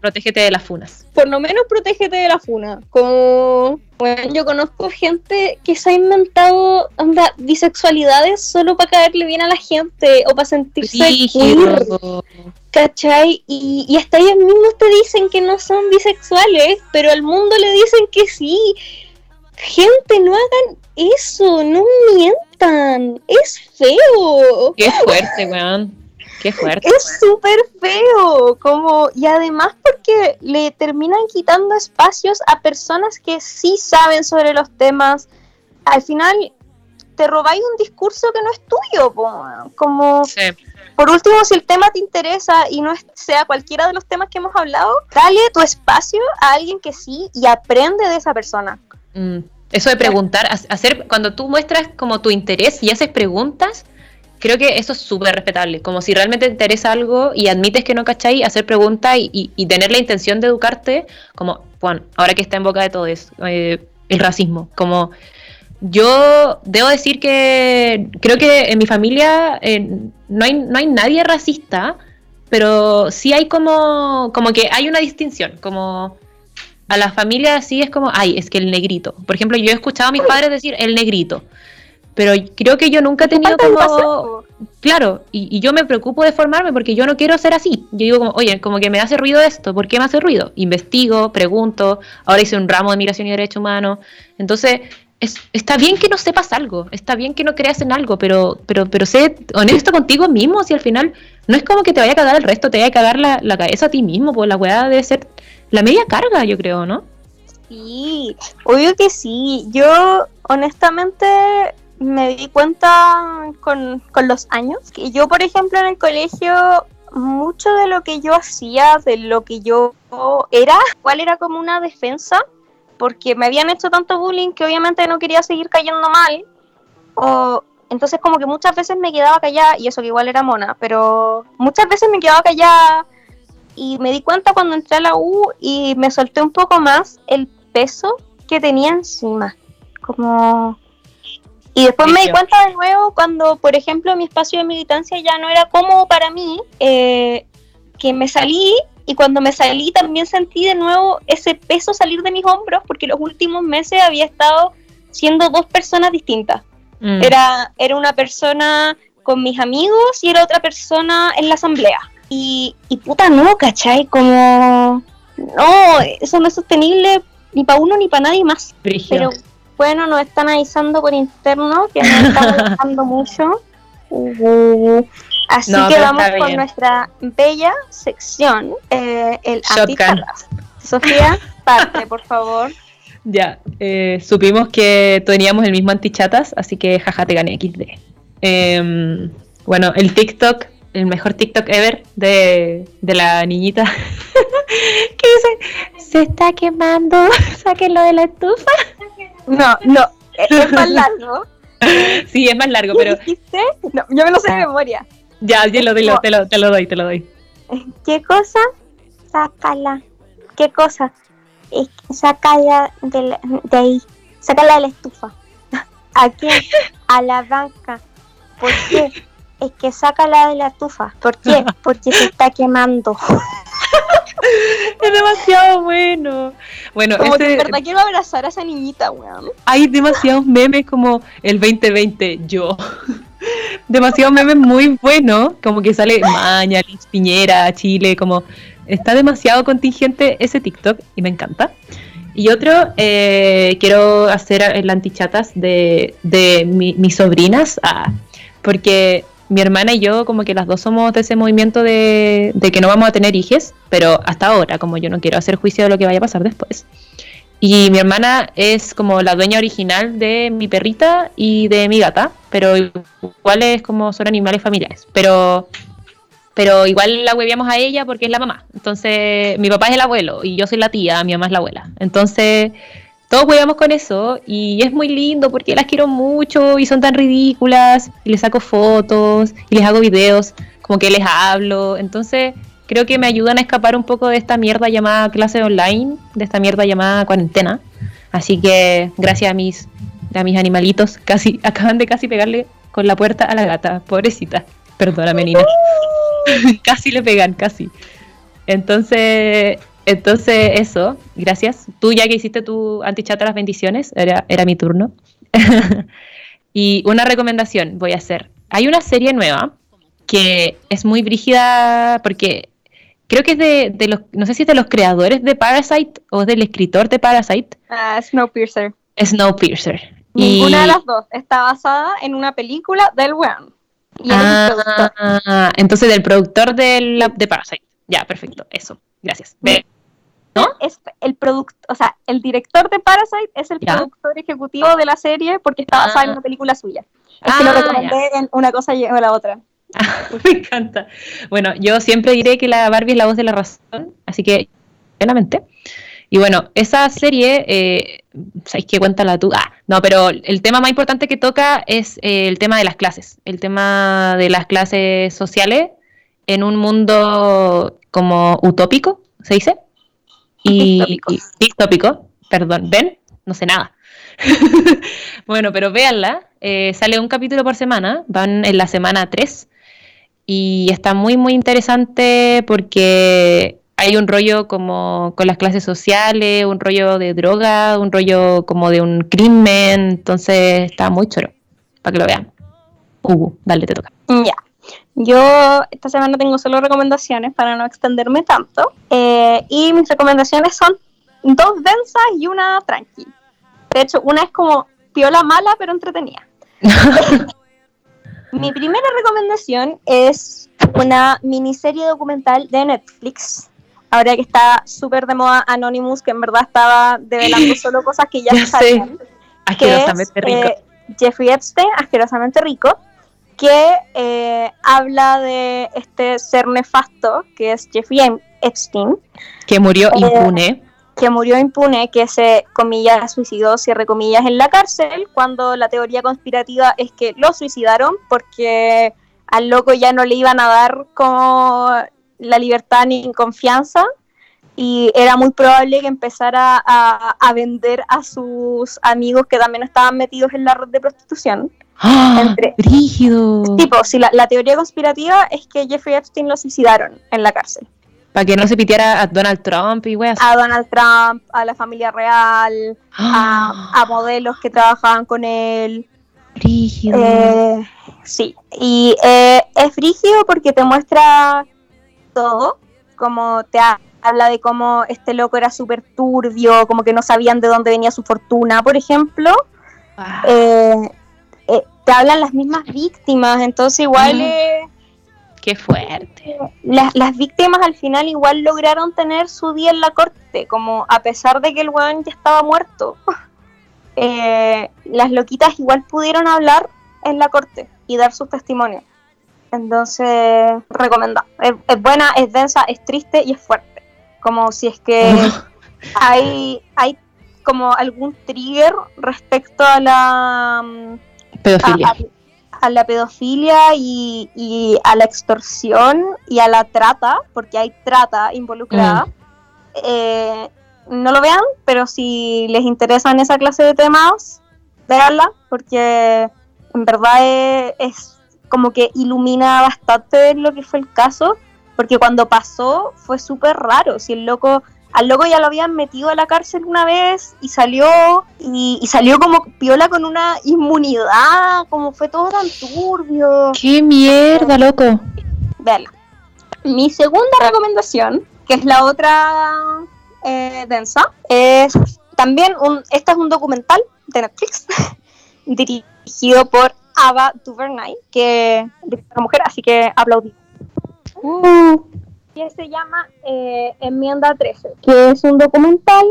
protégete de las funas. Por lo menos protégete de la funa. Como, bueno, yo conozco gente que se ha inventado onda, bisexualidades solo para caerle bien a la gente o para sentirse queer, ¿Cachai? Y, y hasta ellos mismos te dicen que no son bisexuales, pero al mundo le dicen que sí. Gente, no hagan eso, no mientan, es feo. Qué fuerte, weón. Qué fuerte. Es súper feo, como, y además porque le terminan quitando espacios a personas que sí saben sobre los temas. Al final, te robáis un discurso que no es tuyo, como, por último, si el tema te interesa y no sea cualquiera de los temas que hemos hablado, dale tu espacio a alguien que sí y aprende de esa persona. Mm, eso de preguntar, hacer, cuando tú muestras como tu interés y haces preguntas, creo que eso es súper respetable. Como si realmente te interesa algo y admites que no cacháis, hacer preguntas y, tener la intención de educarte, como, bueno, ahora que está en boca de todo eso, eh, el racismo. Como yo debo decir que creo que en mi familia eh, no, hay, no hay nadie racista, pero sí hay como, como que hay una distinción, como a la familia sí es como, ay, es que el negrito. Por ejemplo, yo he escuchado a mis padres decir el negrito, pero creo que yo nunca he tenido como... Claro, y, yo me preocupo de formarme porque yo no quiero ser así. Yo digo como, oye, como que me hace ruido esto, ¿por qué me hace ruido? Investigo, pregunto, ahora hice un ramo de migración y derecho humano. Entonces, es, está bien que no sepas algo, está bien que no creas en algo, pero, pero, pero sé honesto contigo mismo, si al final no es como que te vaya a cagar el resto, te vaya a cagar la, la cabeza a ti mismo, pues la weá debe ser la media carga, yo creo, ¿no? Sí, obvio que sí. Yo honestamente me di cuenta con, con los años que yo, por ejemplo, en el colegio, mucho de lo que yo hacía, de lo que yo era, cuál era como una defensa, porque me habían hecho tanto bullying que obviamente no quería seguir cayendo mal. O, entonces como que muchas veces me quedaba callada, y eso que igual era mona, pero muchas veces me quedaba callada y me di cuenta cuando entré a la U y me solté un poco más el peso que tenía encima. Como... Y después me di cuenta de nuevo cuando, por ejemplo, mi espacio de militancia ya no era cómodo para mí, eh, que me salí y cuando me salí también sentí de nuevo ese peso salir de mis hombros porque los últimos meses había estado siendo dos personas distintas. Mm. Era, era una persona con mis amigos y era otra persona en la asamblea. Y, y puta, no, ¿cachai? Como, no, eso no es sostenible ni para uno ni para nadie más. Pero bueno, nos están avisando por interno que nos están gustando mucho. Uh, así que vamos con nuestra bella sección, eh, el antichatas. Sofía, parte, por favor. Ya, eh, supimos que teníamos el mismo antichatas, así que jaja, te gané XD. Em, bueno, el TikTok, el mejor TikTok ever de, de la niñita que dice, se está quemando, sáquenlo de la estufa. No, no, es más largo. sí, es más largo, pero... dijiste? No, yo me lo sé de memoria. Ya, yo lo, lo, te, lo, te lo doy, te lo doy. ¿Qué cosa? Sácala. ¿Qué cosa? Sácala de, de ahí. Sácala de la estufa. ¿A quién? A la banca. ¿Por qué? Es que sácala de la estufa. ¿Por qué? Porque se está quemando. es demasiado bueno. Bueno, como que en verdad quiero abrazar a esa niñita, weón. Hay demasiados memes como el 2020, yo. demasiados memes muy buenos, como que sale Maña, Liz Piñera, Chile, como está demasiado contingente ese TikTok y me encanta. Y otro, eh, quiero hacer el antichatas de, de mis sobrinas, ah, porque mi hermana y yo como que las dos somos de ese movimiento de, que no vamos a tener hijos, pero hasta ahora, como yo no quiero hacer juicio de lo que vaya a pasar después. Y mi hermana es como la dueña original de mi perrita y de mi gata, pero igual es como son animales familiares. Pero, pero igual la hueviamos a ella porque es la mamá. Entonces, mi papá es el abuelo y yo soy la tía, mi mamá es la abuela. Entonces, todos jugamos con eso y es muy lindo porque las quiero mucho y son tan ridículas y les saco fotos y les hago videos como que les hablo. Entonces creo que me ayudan a escapar un poco de esta mierda llamada clase online, de esta mierda llamada cuarentena. Así que gracias a mis, a mis animalitos, casi acaban de casi pegarle con la puerta a la gata, pobrecita. Perdóname, Nina. casi le pegan, casi. Entonces, entonces, eso, gracias. Tú ya que hiciste tu antichat a las bendiciones, era, era mi turno. y una recomendación voy a hacer. Hay una serie nueva que es muy brígida porque creo que es de, los, no sé si es de los creadores de Parasite o es del escritor de Parasite. Uh, Snowpiercer. Snowpiercer. Ninguna de las dos está basada en una película del weón. ah, entonces del productor de, de Parasite. Ya, perfecto, eso. Gracias. Es el producto, o sea, el director de Parasite es el productor ejecutivo de la serie porque está basada en ah. una película suya. Es que lo ah, recomendé en una cosa y la otra. me encanta. Bueno, yo siempre diré que la Barbie es la voz de la razón, así que, plenamente. Y bueno, esa serie, eh, ¿sabéis qué cuéntala tú? Ah, no, pero el tema más importante que toca es eh, el tema de las clases, el tema de las clases sociales en un mundo como utópico, ¿se dice? Y distópico. perdón, ¿ven? No sé nada. bueno, pero véanla, eh, sale un capítulo por semana, van en la semana 3 y está muy muy interesante porque hay un rollo como con las clases sociales, un rollo de droga, un rollo como de un crimen, entonces está muy choro, para que lo vean. Hugo, dale, te toca. Ya. Yo esta semana tengo solo recomendaciones para no extenderme tanto. Eh, y mis recomendaciones son dos densas y una tranqui. De hecho, una es como piola mala pero entretenida. Mi primera recomendación es una miniserie documental de Netflix. Ahora que está súper de moda Anonymous, que en verdad estaba develando solo cosas que ya, sabían. Asquerosamente rico. Eh, Jeffrey Epstein, asquerosamente rico que eh, habla de este ser nefasto que es Jeffrey Epstein. Que murió eh, impune. Que murió impune, que se, comillas, suicidó, cierre comillas, en la cárcel, cuando la teoría conspirativa es que lo suicidaron porque al loco ya no le iban a dar como la libertad ni confianza y era muy probable que empezara a, a, vender a sus amigos que también estaban metidos en la red de prostitución. ¡Ah! Tipo, si la, teoría conspirativa es que Jeffrey Epstein lo suicidaron en la cárcel. Para que no se pitiera a Donald Trump y weas. A Donald Trump, a la familia real, a, a modelos que trabajaban con él. Rígido. Eh, sí, y eh, es frígido porque te muestra todo, como te ha- habla de cómo este loco era súper turbio, como que no sabían de dónde venía su fortuna, por ejemplo. Ah, Eh, eh, te hablan las mismas víctimas, entonces igual eh, qué fuerte. las, las víctimas al final igual lograron tener su día en la corte, como a pesar de que el weón ya estaba muerto. eh, las loquitas igual pudieron hablar en la corte y dar sus testimonios. Entonces, recomendada. Es, es buena, es densa, es triste y es fuerte. Como si es que hay, hay como algún trigger respecto a la mm, Pedofilia. a, a- a la pedofilia y, y a la extorsión y a la trata, porque hay trata involucrada. Eh, no lo vean, pero si les interesan esa clase de temas, véanla, porque en verdad es, es como que ilumina bastante lo que fue el caso, porque cuando pasó fue súper raro. Si el loco, al loco ya lo habían metido a la cárcel una vez y salió, y, y salió como piola con una inmunidad, como fue todo tan turbio. Qué mierda, loco. Véanla. Mi segunda recomendación, que es la otra eh, densa, es también un, este es un documental de Netflix dirigido por Ava DuVernay, que es una mujer, así que aplaudí. Que se llama eh, Enmienda 13, que es un documental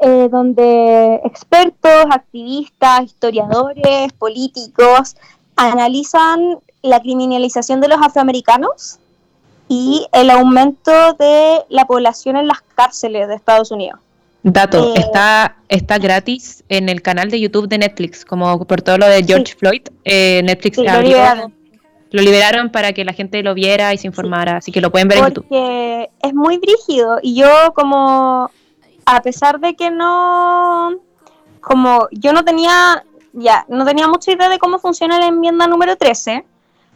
eh, donde expertos, activistas, historiadores, políticos analizan la criminalización de los afroamericanos y el aumento de la población en las cárceles de Estados Unidos. Dato, Eh, está, está gratis en el canal de YouTube de Netflix, como por todo lo de George Sí. Floyd. eh, Netflix Sí, abrió-. Lo liberaron para que la gente lo viera y se informara, así que lo pueden ver en YouTube. Es muy brígido y yo como, a pesar de que no, como yo no tenía, ya, no tenía mucha idea de cómo funciona la enmienda número 13,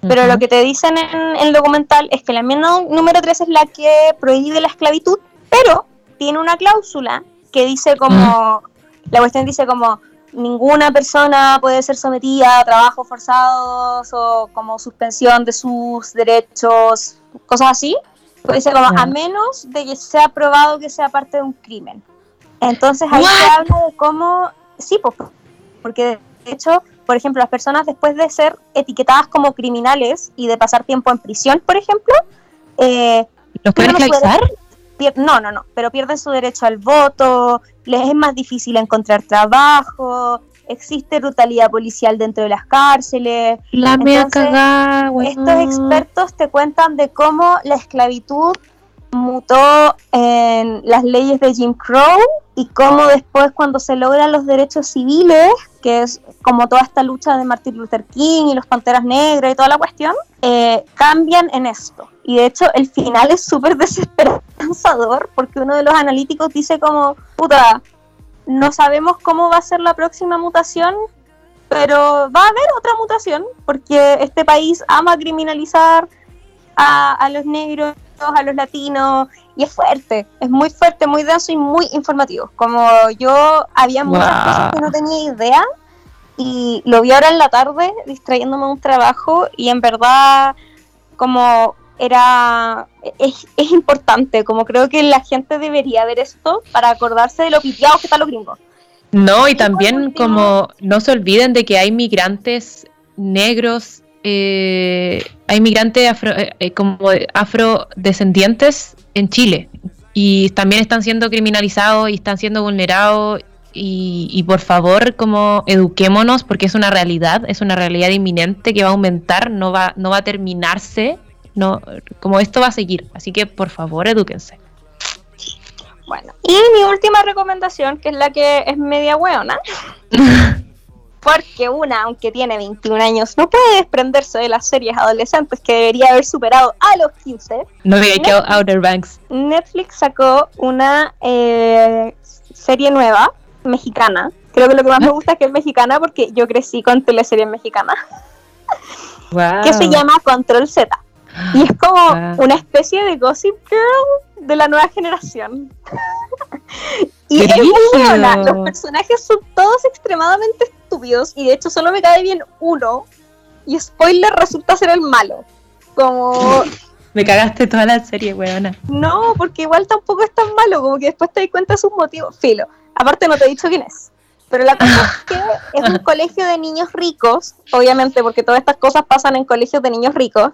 pero lo que te dicen en, en el documental es que la enmienda número 13 es la que prohíbe la esclavitud, pero tiene una cláusula que dice como, la cuestión dice como, ninguna persona puede ser sometida a trabajos forzados o como suspensión de sus derechos, cosas así. Como, Ya. a menos de que sea probado que sea parte de un crimen. Entonces ahí se habla de cómo, sí, pues, porque de hecho, por ejemplo, las personas después de ser etiquetadas como criminales y de pasar tiempo en prisión, por ejemplo, eh, ¿Los pueden puede- no, no, no, pero pierden su derecho al voto, les es más difícil encontrar trabajo, existe brutalidad policial dentro de las cárceles. La Entonces, cagada. Estos expertos te cuentan de cómo la esclavitud mutó en las leyes de Jim Crow y cómo después cuando se logran los derechos civiles, que es como toda esta lucha de Martin Luther King y los Panteras Negras y toda la cuestión, eh, cambian en esto. Y de hecho el final es súper desesperanzador porque uno de los analíticos dice como, puta, no sabemos cómo va a ser la próxima mutación, pero va a haber otra mutación porque este país ama criminalizar a, a los negros, a los latinos, y es fuerte, es muy fuerte, muy denso y muy informativo. Como yo había muchas Wow. cosas que no tenía idea y lo vi ahora en la tarde distrayéndome de un trabajo y en verdad como era es, es importante, como creo que la gente debería ver esto para acordarse de lo piteados que están los gringos. No, y también como no se olviden de que hay migrantes negros, eh, hay migrantes afro, eh, eh, como de- afrodescendientes en Chile. Y también están siendo criminalizados y están siendo vulnerados. Y, y por favor como eduquémonos porque es una realidad, es una realidad inminente que va a aumentar, no va, no va a terminarse, no, como esto va a seguir, así que por favor edúquense. Bueno, y mi última recomendación, que es la que es media hueona, porque una, aunque tiene 21 años, no puede desprenderse de las series adolescentes que debería haber superado a los 15. No digáis que Outer Banks. Netflix sacó una eh, serie nueva, mexicana. Creo que lo que más me gusta es que es mexicana porque yo crecí con teleseries mexicanas, Wow. que se llama Control Z. Y es como ah. una especie de Gossip Girl de la nueva generación. y es muy buena. Los personajes son todos extremadamente estúpidos y de hecho solo me cae bien uno. Y spoiler resulta ser el malo. Como. Me cagaste toda la serie, weona. No, porque igual tampoco es tan malo, como que después te das cuenta de sus motivos. Filo. Aparte no te he dicho quién es. Pero la cosa es que es un colegio de niños ricos, obviamente, porque todas estas cosas pasan en colegios de niños ricos.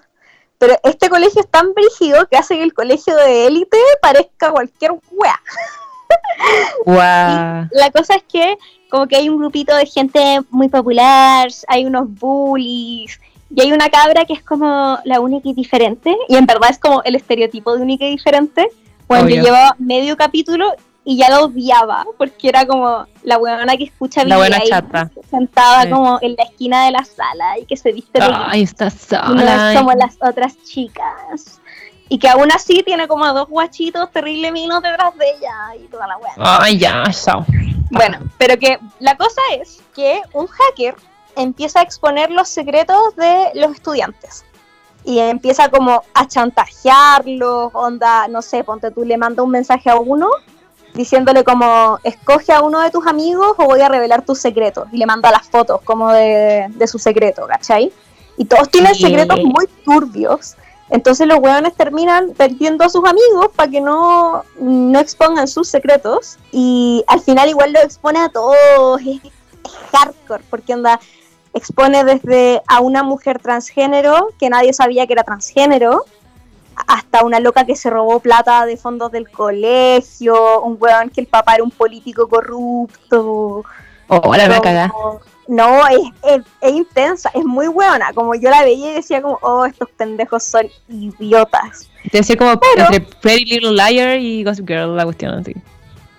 Pero este colegio es tan brígido que hace que el colegio de élite parezca cualquier wea. Wow. La cosa es que como que hay un grupito de gente muy popular, hay unos bullies, y hay una cabra que es como la única y diferente, y en verdad es como el estereotipo de única y diferente. Bueno, yo llevaba medio capítulo y ya la odiaba, porque era como la buena que escucha la buena chata. sentada como en la esquina de la sala y que se viste Ay, está sola. como las otras chicas. Y que aún así tiene como dos guachitos terrible minos detrás de ella y toda la weá. Ay, ya, chao. Bueno, pero que la cosa es que un hacker empieza a exponer los secretos de los estudiantes. Y empieza como a chantajearlos, onda, no sé, ponte tú le manda un mensaje a uno diciéndole como, escoge a uno de tus amigos o voy a revelar tus secretos. Y le manda las fotos como de, su secreto, ¿cachai? Y todos tienen secretos muy turbios. Entonces los hueones terminan perdiendo a sus amigos para que no, no expongan sus secretos. Y al final igual lo expone a todos. Es, es hardcore, porque onda, expone desde a una mujer transgénero que nadie sabía que era transgénero, hasta una loca que se robó plata de fondos del colegio, un weón que el papá era un político corrupto. Oh, la verdad No, es, es, intensa, es muy buena. Como yo la veía y decía como, oh, estos pendejos son idiotas. Te decía como entre Pretty Little Liar y Gossip Girl la cuestión así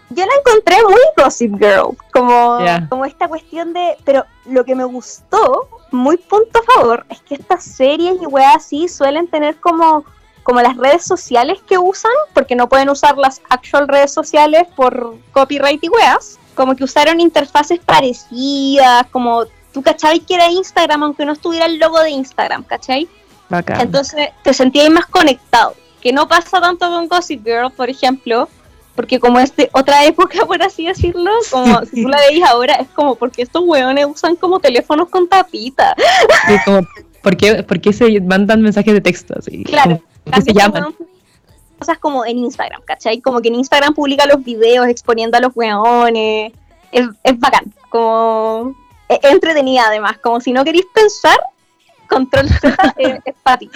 yo la encontré muy Gossip Girl, como, como esta cuestión de, pero lo que me gustó, muy punto a favor, es que estas series y weas así suelen tener como, como las redes sociales que usan, porque no pueden usar las actual redes sociales por copyright y weas, como que usaron interfaces parecidas, como tú cachabas que era Instagram, aunque no estuviera el logo de Instagram, ¿cachai? Entonces te sentías más conectado, que no pasa tanto con Gossip Girl, por ejemplo, porque como es de otra época, por así decirlo, como si tú la veis ahora, es como porque estos hueones usan como teléfonos con tapita. Sí, como, ¿por qué, se mandan mensajes de texto? Así? Claro. ¿Qué se llaman? Cosas como en Instagram, ¿cachai? Como que en Instagram publica los videos exponiendo a los hueones. Es, es bacán, como... Es entretenida además, como si no queréis pensar, Control Z es, es para ti.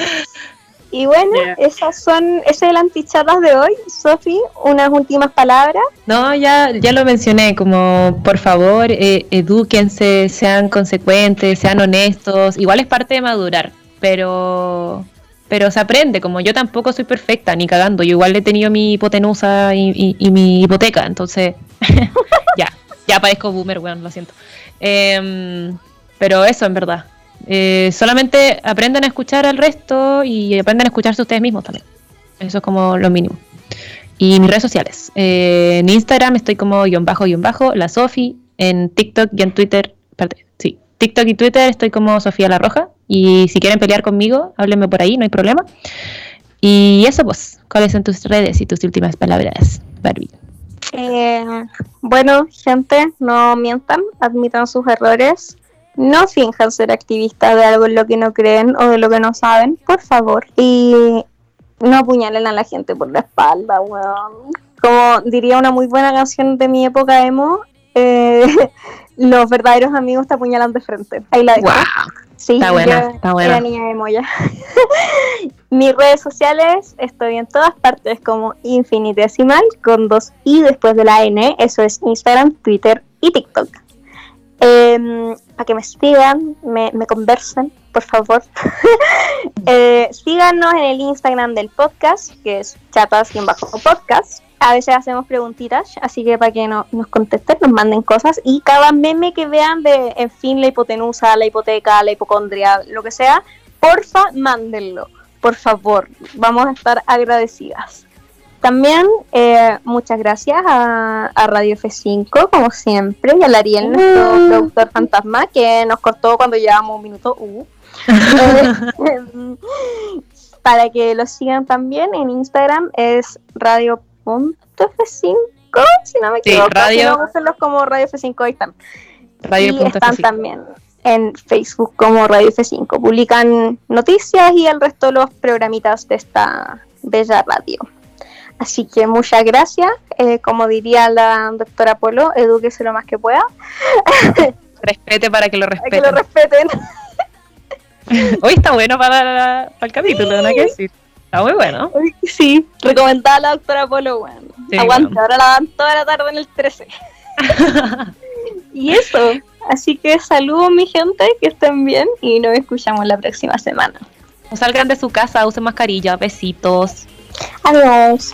Y bueno, esas son, ese es el antichatas de hoy. Sofi, unas últimas palabras. No, ya, ya lo mencioné, como por favor, eh, edúquense, sean consecuentes, sean honestos. Igual es parte de madurar, pero pero se aprende, como yo tampoco soy perfecta, ni cagando. Yo igual he tenido mi hipotenusa y, mi hipoteca, entonces ya, ya parezco boomer, bueno, lo siento. Em, pero eso en verdad, eh, solamente aprendan a escuchar al resto y aprendan a escucharse ustedes mismos también. Eso es como lo mínimo. Y mis redes sociales. Eh, en Instagram estoy como guion bajo, guion bajo, la Sofi. En TikTok y en Twitter, sí, TikTok y Twitter estoy como Sofía La Roja. Y si quieren pelear conmigo, háblenme por ahí, no hay problema. Y eso pues, ¿cuáles son tus redes y tus últimas palabras, Barbie? Eh, bueno, gente, no mientan, admitan sus errores, no finjan ser activistas de algo en lo que no creen o de lo que no saben, por favor. Y no apuñalen a la gente por la espalda, weón. Como diría una muy buena canción de mi época emo, eh, los verdaderos amigos te apuñalan de frente. Ahí la dejo. Sí, está buena, está buena. Era niña emo ya. Mis redes sociales, estoy en todas partes como infinitesimal, con dos i después de la n, eso es Instagram, Twitter y TikTok. Eh, para que me sigan, me, conversen, por favor. eh, síganos en el Instagram del podcast, que es chatas-podcast. A veces hacemos preguntitas, así que para que no, nos contesten, nos manden cosas. Y cada meme que vean de, en fin, la hipotenusa, la hipoteca, la hipocondria, lo que sea, porfa, mándenlo. Por favor, vamos a estar agradecidas. También eh, muchas gracias a, Radio F5, como siempre, y a Lariel, nuestro mm. productor fantasma, que nos cortó cuando llevábamos un minuto. Uh. para que lo sigan también en Instagram es radio.f5, si no me Sí, equivoco. radio- Si no, como Radio F5 ahí están. Radio y están F5. también en Facebook como Radio F5. Publican noticias y el resto de los programitas de esta bella radio. Así que muchas gracias. Eh, como diría la doctora Polo, edúquese lo más que pueda. Respete para que lo Para que lo respeten. respeten. Hoy está bueno para, para el capítulo, nada que decir. Está muy bueno. Sí, recomendada a la doctora Polo. Bueno. Sí, Aguante, bueno. ahora la dan toda la tarde en el 13. y eso. Así que saludos mi gente, que estén bien y nos escuchamos la próxima semana. No salgan de su casa, usen mascarilla, besitos. Adiós.